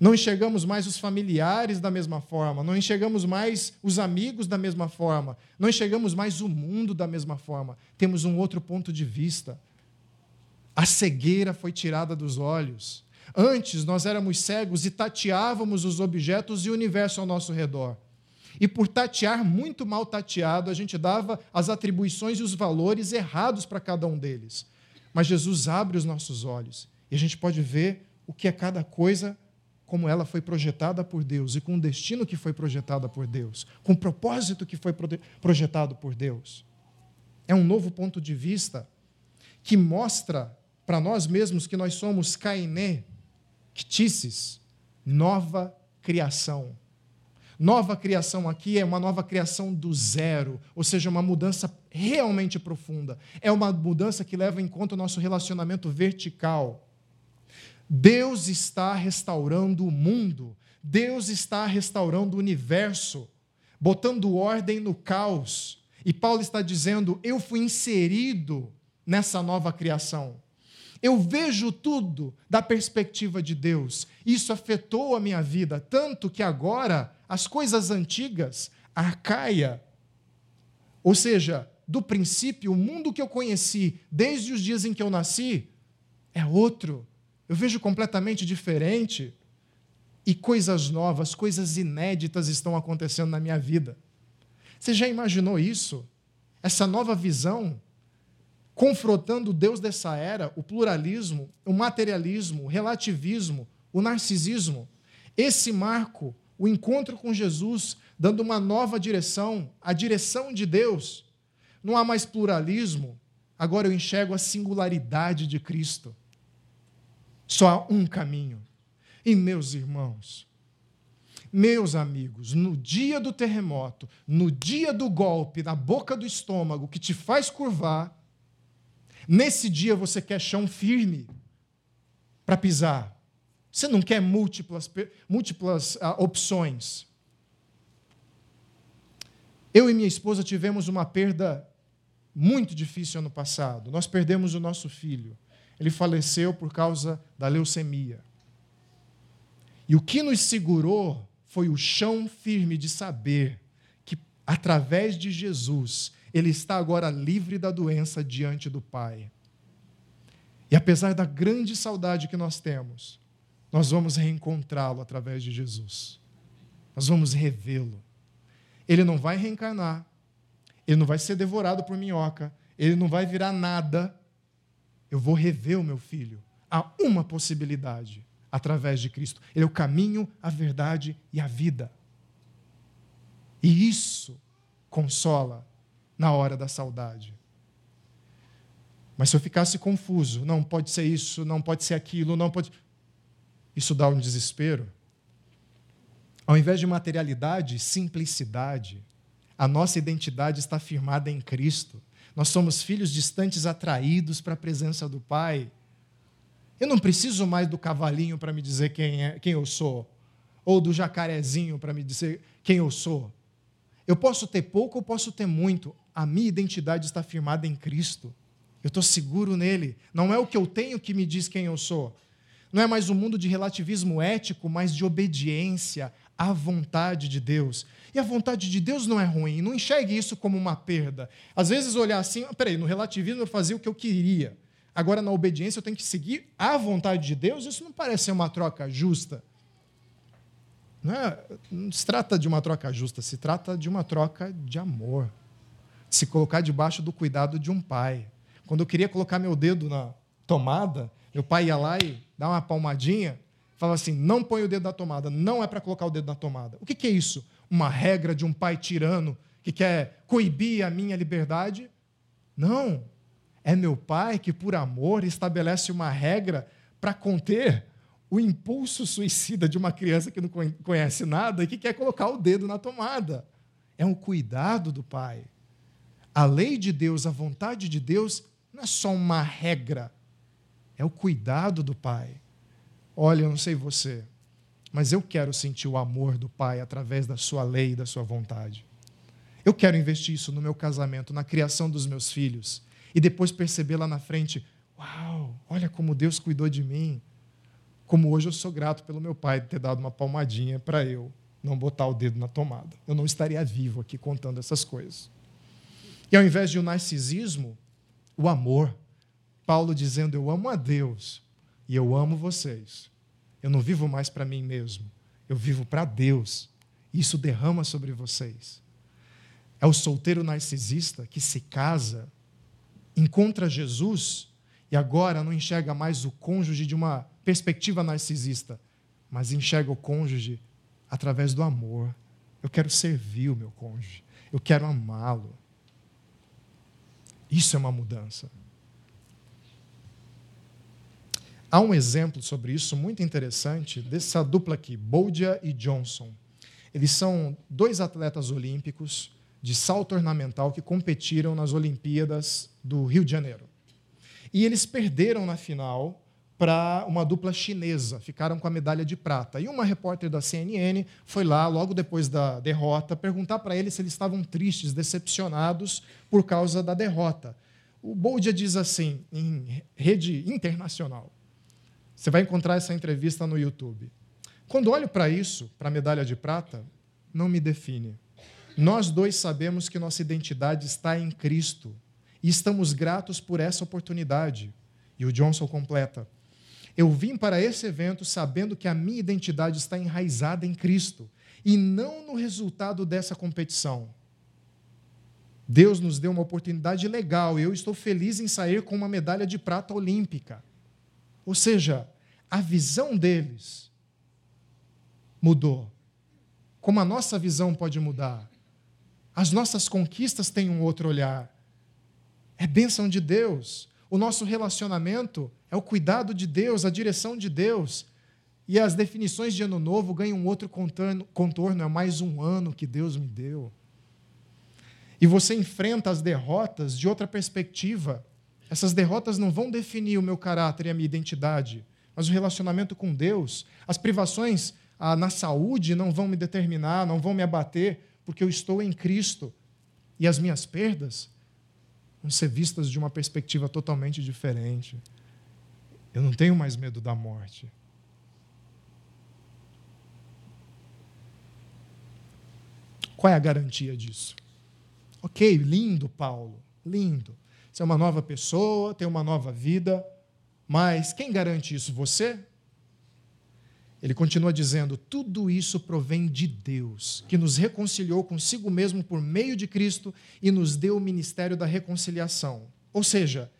Não enxergamos mais os familiares da mesma forma, não enxergamos mais os amigos da mesma forma, não enxergamos mais o mundo da mesma forma. Temos um outro ponto de vista. A cegueira foi tirada dos olhos. Antes nós éramos cegos e tateávamos os objetos e o universo ao nosso redor. E por tatear muito mal tateado, a gente dava as atribuições e os valores errados para cada um deles. Mas Jesus abre os nossos olhos e a gente pode ver o que é cada coisa como ela foi projetada por Deus e com o destino que foi projetado por Deus, com o propósito que foi projetado por Deus. É um novo ponto de vista que mostra para nós mesmos que nós somos Kainé, Ktices, nova criação. Nova criação aqui é uma nova criação do zero, ou seja, uma mudança realmente profunda. É uma mudança que leva em conta o nosso relacionamento vertical. Deus está restaurando o mundo, Deus está restaurando o universo, botando ordem no caos. E Paulo está dizendo: Eu fui inserido nessa nova criação. Eu vejo tudo da perspectiva de Deus. Isso afetou a minha vida, tanto que agora as coisas antigas, arcaia, ou seja, do princípio, o mundo que eu conheci desde os dias em que eu nasci, é outro. Eu vejo completamente diferente. E coisas novas, coisas inéditas estão acontecendo na minha vida. Você já imaginou isso? Essa nova visão confrontando o Deus dessa era, o pluralismo, o materialismo, o relativismo, o narcisismo. Esse marco, o encontro com Jesus, dando uma nova direção, a direção de Deus. Não há mais pluralismo, agora eu enxergo a singularidade de Cristo. Só há um caminho. E, meus irmãos, meus amigos, no dia do terremoto, no dia do golpe na boca do estômago que te faz curvar, Nesse dia você quer chão firme para pisar. Você não quer múltiplas, múltiplas ah, opções. Eu e minha esposa tivemos uma perda muito difícil ano passado. Nós perdemos o nosso filho. Ele faleceu por causa da leucemia. E o que nos segurou foi o chão firme de saber que, através de Jesus, ele está agora livre da doença diante do Pai. E apesar da grande saudade que nós temos, nós vamos reencontrá-lo através de Jesus. Nós vamos revê-lo. Ele não vai reencarnar, ele não vai ser devorado por minhoca, ele não vai virar nada. Eu vou rever o meu filho. Há uma possibilidade através de Cristo. Ele é o caminho, a verdade e a vida. E isso consola na hora da saudade. Mas se eu ficasse confuso, não pode ser isso, não pode ser aquilo, não pode. Isso dá um desespero. Ao invés de materialidade, simplicidade. A nossa identidade está firmada em Cristo. Nós somos filhos distantes atraídos para a presença do Pai. Eu não preciso mais do cavalinho para me dizer quem, é, quem eu sou, ou do jacarezinho para me dizer quem eu sou. Eu posso ter pouco ou posso ter muito a minha identidade está firmada em Cristo. Eu estou seguro nele. Não é o que eu tenho que me diz quem eu sou. Não é mais um mundo de relativismo ético, mas de obediência à vontade de Deus. E a vontade de Deus não é ruim. Não enxergue isso como uma perda. Às vezes olhar assim, peraí, no relativismo eu fazia o que eu queria. Agora na obediência eu tenho que seguir a vontade de Deus. Isso não parece ser uma troca justa. Não, é, não se trata de uma troca justa, se trata de uma troca de amor se colocar debaixo do cuidado de um pai. Quando eu queria colocar meu dedo na tomada, meu pai ia lá e dá uma palmadinha, falava assim: não põe o dedo na tomada, não é para colocar o dedo na tomada. O que, que é isso? Uma regra de um pai tirano que quer coibir a minha liberdade? Não. É meu pai que, por amor, estabelece uma regra para conter o impulso suicida de uma criança que não conhece nada e que quer colocar o dedo na tomada. É um cuidado do pai. A lei de Deus, a vontade de Deus, não é só uma regra, é o cuidado do Pai. Olha, eu não sei você, mas eu quero sentir o amor do Pai através da sua lei e da sua vontade. Eu quero investir isso no meu casamento, na criação dos meus filhos, e depois perceber lá na frente: uau, olha como Deus cuidou de mim. Como hoje eu sou grato pelo meu pai ter dado uma palmadinha para eu não botar o dedo na tomada. Eu não estaria vivo aqui contando essas coisas. E ao invés de um narcisismo, o amor. Paulo dizendo: Eu amo a Deus e eu amo vocês. Eu não vivo mais para mim mesmo, eu vivo para Deus. Isso derrama sobre vocês. É o solteiro narcisista que se casa, encontra Jesus e agora não enxerga mais o cônjuge de uma perspectiva narcisista, mas enxerga o cônjuge através do amor. Eu quero servir o meu cônjuge. Eu quero amá-lo. Isso é uma mudança. Há um exemplo sobre isso muito interessante dessa dupla aqui, Boldia e Johnson. Eles são dois atletas olímpicos de salto ornamental que competiram nas Olimpíadas do Rio de Janeiro. E eles perderam na final para uma dupla chinesa, ficaram com a medalha de prata. E uma repórter da CNN foi lá, logo depois da derrota, perguntar para eles se eles estavam tristes, decepcionados por causa da derrota. O Boldia diz assim, em rede internacional. Você vai encontrar essa entrevista no YouTube. Quando olho para isso, para a medalha de prata, não me define. Nós dois sabemos que nossa identidade está em Cristo e estamos gratos por essa oportunidade. E o Johnson completa: Eu vim para esse evento sabendo que a minha identidade está enraizada em Cristo e não no resultado dessa competição. Deus nos deu uma oportunidade legal e eu estou feliz em sair com uma medalha de prata olímpica. Ou seja, a visão deles mudou. Como a nossa visão pode mudar? As nossas conquistas têm um outro olhar. É bênção de Deus. O nosso relacionamento é o cuidado de Deus, a direção de Deus. E as definições de ano novo ganham um outro contorno, é mais um ano que Deus me deu. E você enfrenta as derrotas de outra perspectiva. Essas derrotas não vão definir o meu caráter e a minha identidade, mas o relacionamento com Deus. As privações ah, na saúde não vão me determinar, não vão me abater, porque eu estou em Cristo. E as minhas perdas vão ser vistas de uma perspectiva totalmente diferente. Eu não tenho mais medo da morte. Qual é a garantia disso? Ok, lindo, Paulo, lindo. Você é uma nova pessoa, tem uma nova vida, mas quem garante isso? Você? Ele continua dizendo: tudo isso provém de Deus, que nos reconciliou consigo mesmo por meio de Cristo e nos deu o ministério da reconciliação. Ou seja,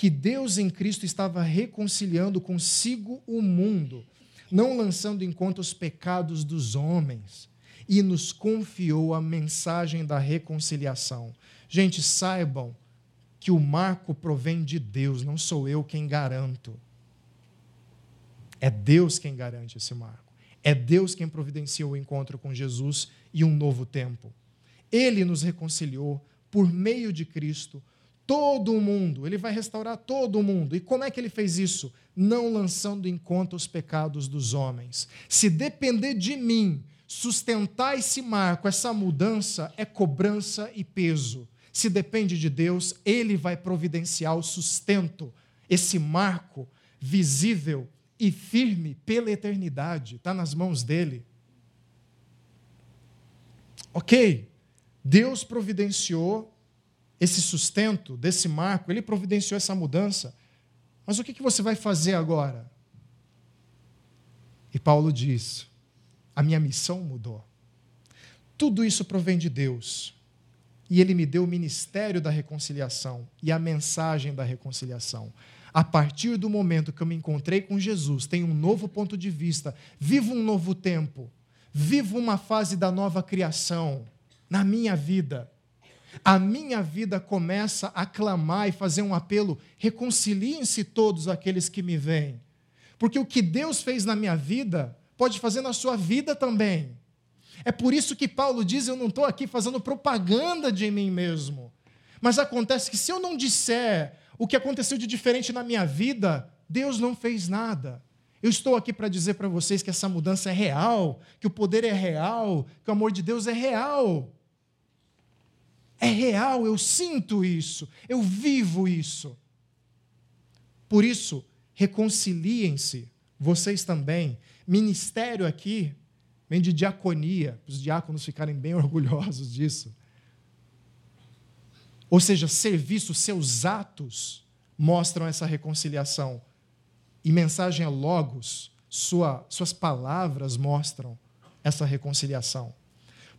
que Deus em Cristo estava reconciliando consigo o mundo, não lançando em conta os pecados dos homens, e nos confiou a mensagem da reconciliação. Gente, saibam que o marco provém de Deus, não sou eu quem garanto. É Deus quem garante esse marco. É Deus quem providencia o encontro com Jesus e um novo tempo. Ele nos reconciliou por meio de Cristo todo mundo. Ele vai restaurar todo o mundo. E como é que ele fez isso? Não lançando em conta os pecados dos homens. Se depender de mim, sustentar esse marco, essa mudança, é cobrança e peso. Se depende de Deus, ele vai providenciar o sustento, esse marco visível e firme pela eternidade, está nas mãos dele. Ok, Deus providenciou esse sustento desse marco, ele providenciou essa mudança, mas o que você vai fazer agora? E Paulo diz: a minha missão mudou. Tudo isso provém de Deus. E ele me deu o ministério da reconciliação e a mensagem da reconciliação a partir do momento que eu me encontrei com Jesus, tenho um novo ponto de vista, vivo um novo tempo, vivo uma fase da nova criação na minha vida. A minha vida começa a clamar e fazer um apelo: reconciliem-se todos aqueles que me veem. Porque o que Deus fez na minha vida, pode fazer na sua vida também. É por isso que Paulo diz: eu não estou aqui fazendo propaganda de mim mesmo. Mas acontece que se eu não disser o que aconteceu de diferente na minha vida, Deus não fez nada. Eu estou aqui para dizer para vocês que essa mudança é real, que o poder é real, que o amor de Deus é real. É real, eu sinto isso, eu vivo isso. Por isso, reconciliem-se, vocês também. Ministério aqui vem de diaconia, para os diáconos ficarem bem orgulhosos disso. Ou seja, serviço, seus atos mostram essa reconciliação. E mensagem é logos, sua, suas palavras mostram essa reconciliação.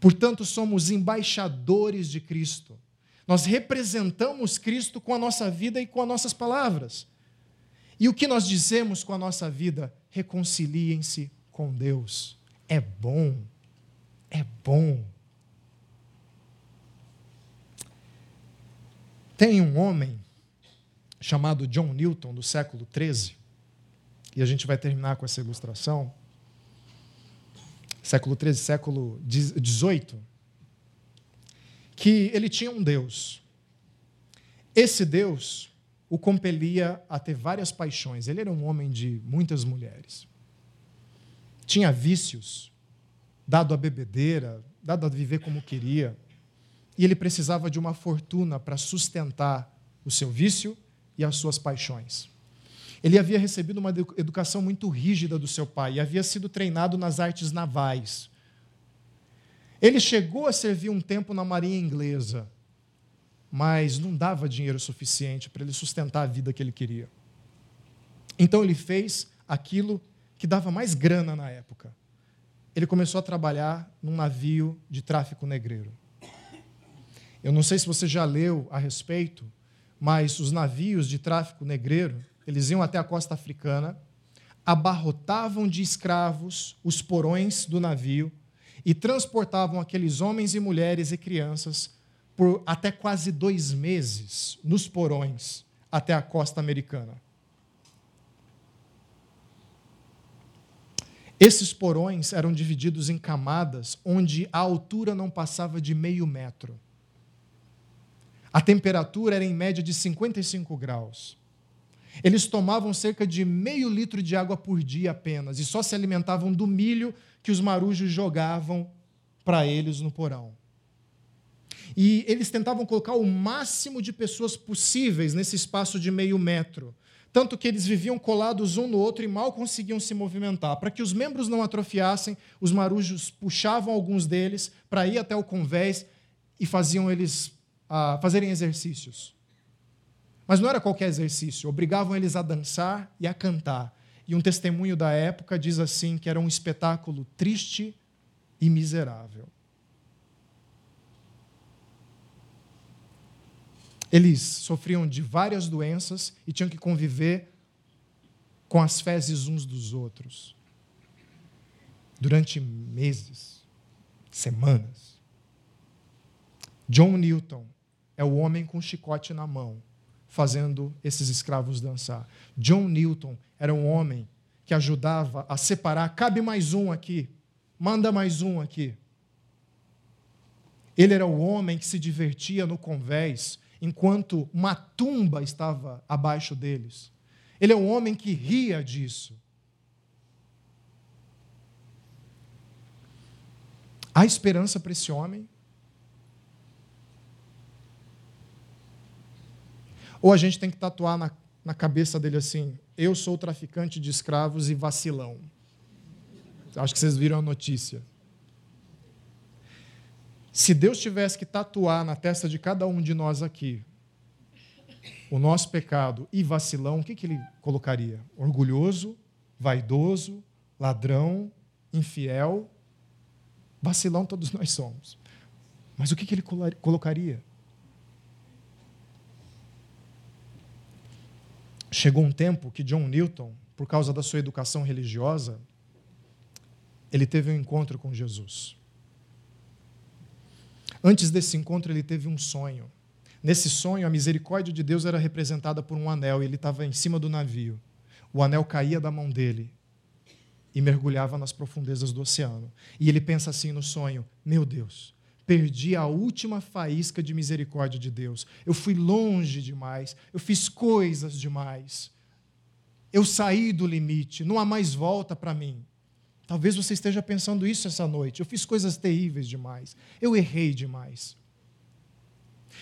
Portanto, somos embaixadores de Cristo. Nós representamos Cristo com a nossa vida e com as nossas palavras. E o que nós dizemos com a nossa vida? Reconciliem-se com Deus é bom. É bom. Tem um homem chamado John Newton, do século XIII, e a gente vai terminar com essa ilustração. Século XIII, século XVIII, que ele tinha um Deus. Esse Deus o compelia a ter várias paixões. Ele era um homem de muitas mulheres. Tinha vícios, dado a bebedeira, dado a viver como queria. E ele precisava de uma fortuna para sustentar o seu vício e as suas paixões. Ele havia recebido uma educação muito rígida do seu pai e havia sido treinado nas artes navais. Ele chegou a servir um tempo na marinha inglesa, mas não dava dinheiro suficiente para ele sustentar a vida que ele queria. Então ele fez aquilo que dava mais grana na época. Ele começou a trabalhar num navio de tráfico negreiro. Eu não sei se você já leu a respeito, mas os navios de tráfico negreiro, eles iam até a costa africana, abarrotavam de escravos os porões do navio e transportavam aqueles homens e mulheres e crianças por até quase dois meses nos porões até a costa americana. Esses porões eram divididos em camadas onde a altura não passava de meio metro. A temperatura era em média de 55 graus. Eles tomavam cerca de meio litro de água por dia apenas e só se alimentavam do milho que os marujos jogavam para eles no porão. E eles tentavam colocar o máximo de pessoas possíveis nesse espaço de meio metro. Tanto que eles viviam colados um no outro e mal conseguiam se movimentar. Para que os membros não atrofiassem, os marujos puxavam alguns deles para ir até o convés e faziam eles ah, fazerem exercícios. Mas não era qualquer exercício, obrigavam eles a dançar e a cantar. E um testemunho da época diz assim que era um espetáculo triste e miserável. Eles sofriam de várias doenças e tinham que conviver com as fezes uns dos outros durante meses, semanas. John Newton é o homem com chicote na mão, fazendo esses escravos dançar. John Newton era um homem que ajudava a separar, cabe mais um aqui, manda mais um aqui. Ele era o homem que se divertia no convés enquanto uma tumba estava abaixo deles. Ele é um homem que ria disso. Há esperança para esse homem? Ou a gente tem que tatuar na, na cabeça dele assim: eu sou traficante de escravos e vacilão. Acho que vocês viram a notícia. Se Deus tivesse que tatuar na testa de cada um de nós aqui o nosso pecado e vacilão, o que, que ele colocaria? Orgulhoso, vaidoso, ladrão, infiel. Vacilão todos nós somos. Mas o que, que ele colocaria? Chegou um tempo que John Newton, por causa da sua educação religiosa, ele teve um encontro com Jesus. Antes desse encontro, ele teve um sonho. Nesse sonho, a misericórdia de Deus era representada por um anel e ele estava em cima do navio. O anel caía da mão dele e mergulhava nas profundezas do oceano. E ele pensa assim no sonho: Meu Deus, perdi a última faísca de misericórdia de Deus. Eu fui longe demais, eu fiz coisas demais. Eu saí do limite, não há mais volta para mim. Talvez você esteja pensando isso essa noite. Eu fiz coisas terríveis demais. Eu errei demais.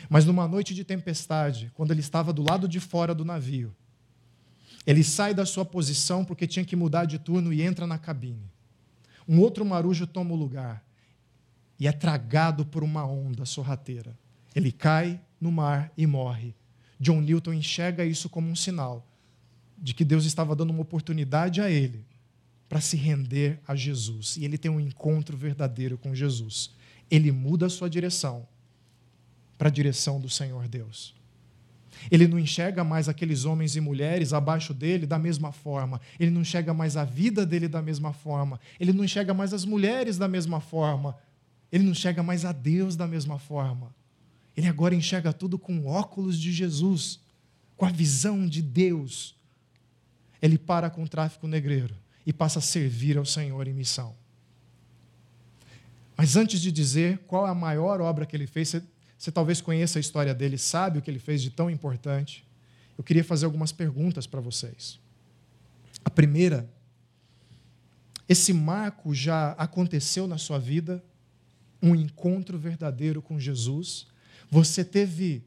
Mas numa noite de tempestade, quando ele estava do lado de fora do navio, ele sai da sua posição porque tinha que mudar de turno e entra na cabine. Um outro marujo toma o lugar e é tragado por uma onda sorrateira. Ele cai no mar e morre. John Newton enxerga isso como um sinal de que Deus estava dando uma oportunidade a ele para se render a Jesus. E ele tem um encontro verdadeiro com Jesus. Ele muda a sua direção para a direção do Senhor Deus. Ele não enxerga mais aqueles homens e mulheres abaixo dele da mesma forma. Ele não enxerga mais a vida dele da mesma forma. Ele não enxerga mais as mulheres da mesma forma. Ele não enxerga mais a Deus da mesma forma. Ele agora enxerga tudo com óculos de Jesus, com a visão de Deus. Ele para com o tráfico negreiro e passa a servir ao Senhor em missão. Mas antes de dizer qual é a maior obra que ele fez, você, você talvez conheça a história dele, sabe o que ele fez de tão importante. Eu queria fazer algumas perguntas para vocês. A primeira, esse marco já aconteceu na sua vida? Um encontro verdadeiro com Jesus? Você teve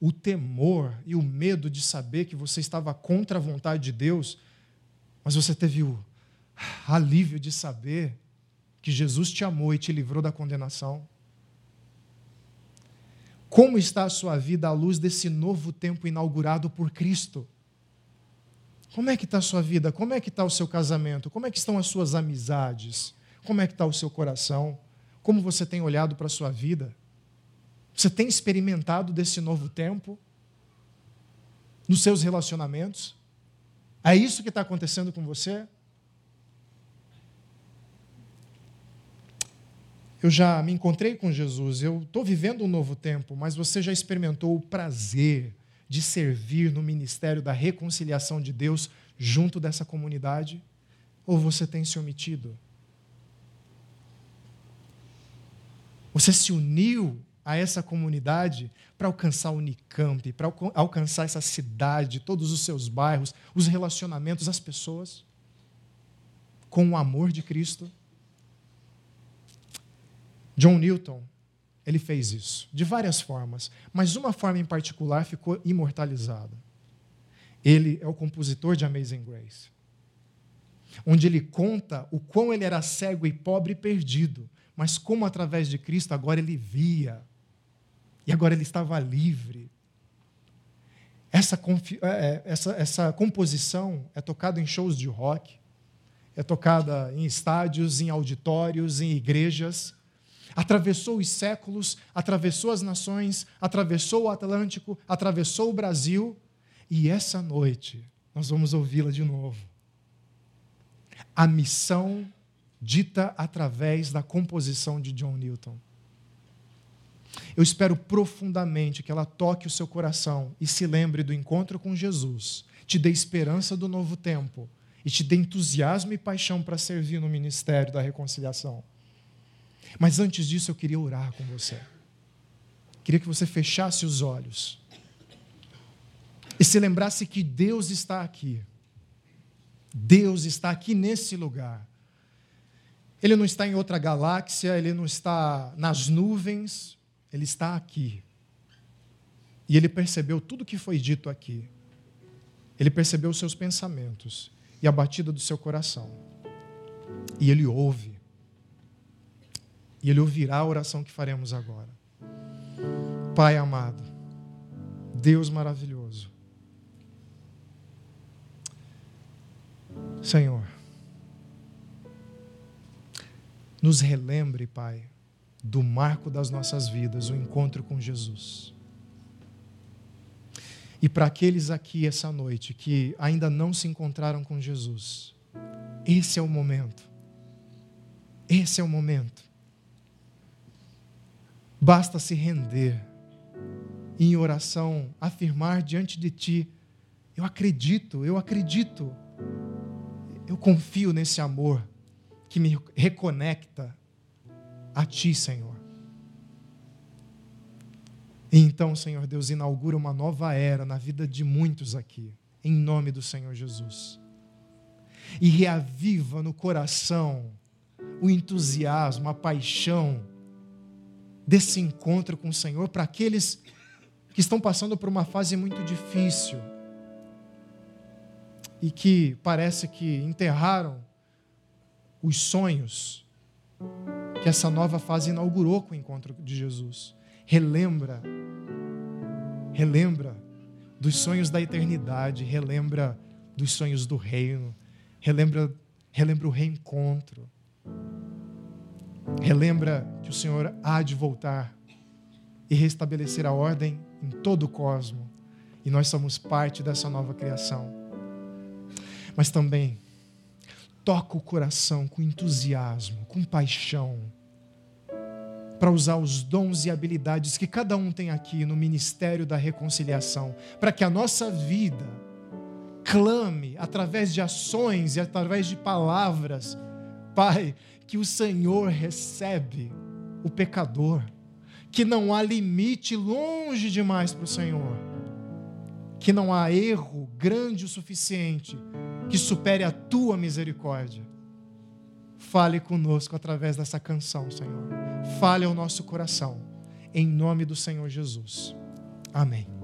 o temor e o medo de saber que você estava contra a vontade de Deus, mas você teve o alívio de saber que Jesus te amou e te livrou da condenação? Como está a sua vida à luz desse novo tempo inaugurado por Cristo? Como é que está a sua vida? Como é que está o seu casamento? Como é que estão as suas amizades? Como é que está o seu coração? Como você tem olhado para a sua vida? Você tem experimentado desse novo tempo? Nos seus relacionamentos? É isso que está acontecendo com você? eu já me encontrei com Jesus, eu estou vivendo um novo tempo, mas você já experimentou o prazer de servir no ministério da reconciliação de Deus junto dessa comunidade? Ou você tem se omitido? Você se uniu a essa comunidade para alcançar o Unicamp, para alcançar essa cidade, todos os seus bairros, os relacionamentos, as pessoas, com o amor de Cristo? John Newton, ele fez isso de várias formas, mas uma forma em particular ficou imortalizada. Ele é o compositor de Amazing Grace, onde ele conta o quão ele era cego e pobre e perdido, mas como através de Cristo agora ele via e agora ele estava livre. Essa, é, é, essa, essa composição é tocada em shows de rock, é tocada em estádios, em auditórios, em igrejas atravessou os séculos, atravessou as nações, atravessou o Atlântico, atravessou o Brasil, e essa noite nós vamos ouvi-la de novo. A missão dita através da composição de John Newton. Eu espero profundamente que ela toque o seu coração e se lembre do encontro com Jesus, te dê esperança do novo tempo e te dê entusiasmo e paixão para servir no ministério da reconciliação. Mas antes disso, eu queria orar com você. Queria que você fechasse os olhos e se lembrasse que Deus está aqui. Deus está aqui nesse lugar. Ele não está em outra galáxia, ele não está nas nuvens, ele está aqui. E ele percebeu tudo que foi dito aqui. Ele percebeu os seus pensamentos e a batida do seu coração. E ele ouve. E Ele ouvirá a oração que faremos agora. Pai amado, Deus maravilhoso, Senhor, nos relembre, Pai, do marco das nossas vidas, o encontro com Jesus. E para aqueles aqui essa noite que ainda não se encontraram com Jesus, esse é o momento. Esse é o momento Basta se render e em oração afirmar diante de ti: Eu acredito, eu acredito, eu confio nesse amor que me reconecta a ti, Senhor. E então, Senhor Deus, inaugura uma nova era na vida de muitos aqui, em nome do Senhor Jesus. E reaviva no coração o entusiasmo, a paixão, desse encontro com o Senhor para aqueles que estão passando por uma fase muito difícil e que parece que enterraram os sonhos que essa nova fase inaugurou com o encontro de Jesus. Relembra, relembra dos sonhos da eternidade, relembra dos sonhos do reino, relembra, relembra o reencontro. Relembra que o Senhor há de voltar e restabelecer a ordem em todo o cosmo E nós somos parte dessa nova criação. Mas também toca o coração com entusiasmo, com paixão, para usar os dons e habilidades que cada um tem aqui no ministério da reconciliação, para que a nossa vida clame através de ações e através de palavras, Pai, que o Senhor recebe o pecador, que não há limite longe demais para o Senhor, que não há erro grande o suficiente que supere a tua misericórdia. Fale conosco através dessa canção, Senhor. Fale ao nosso coração, em nome do Senhor Jesus. Amém.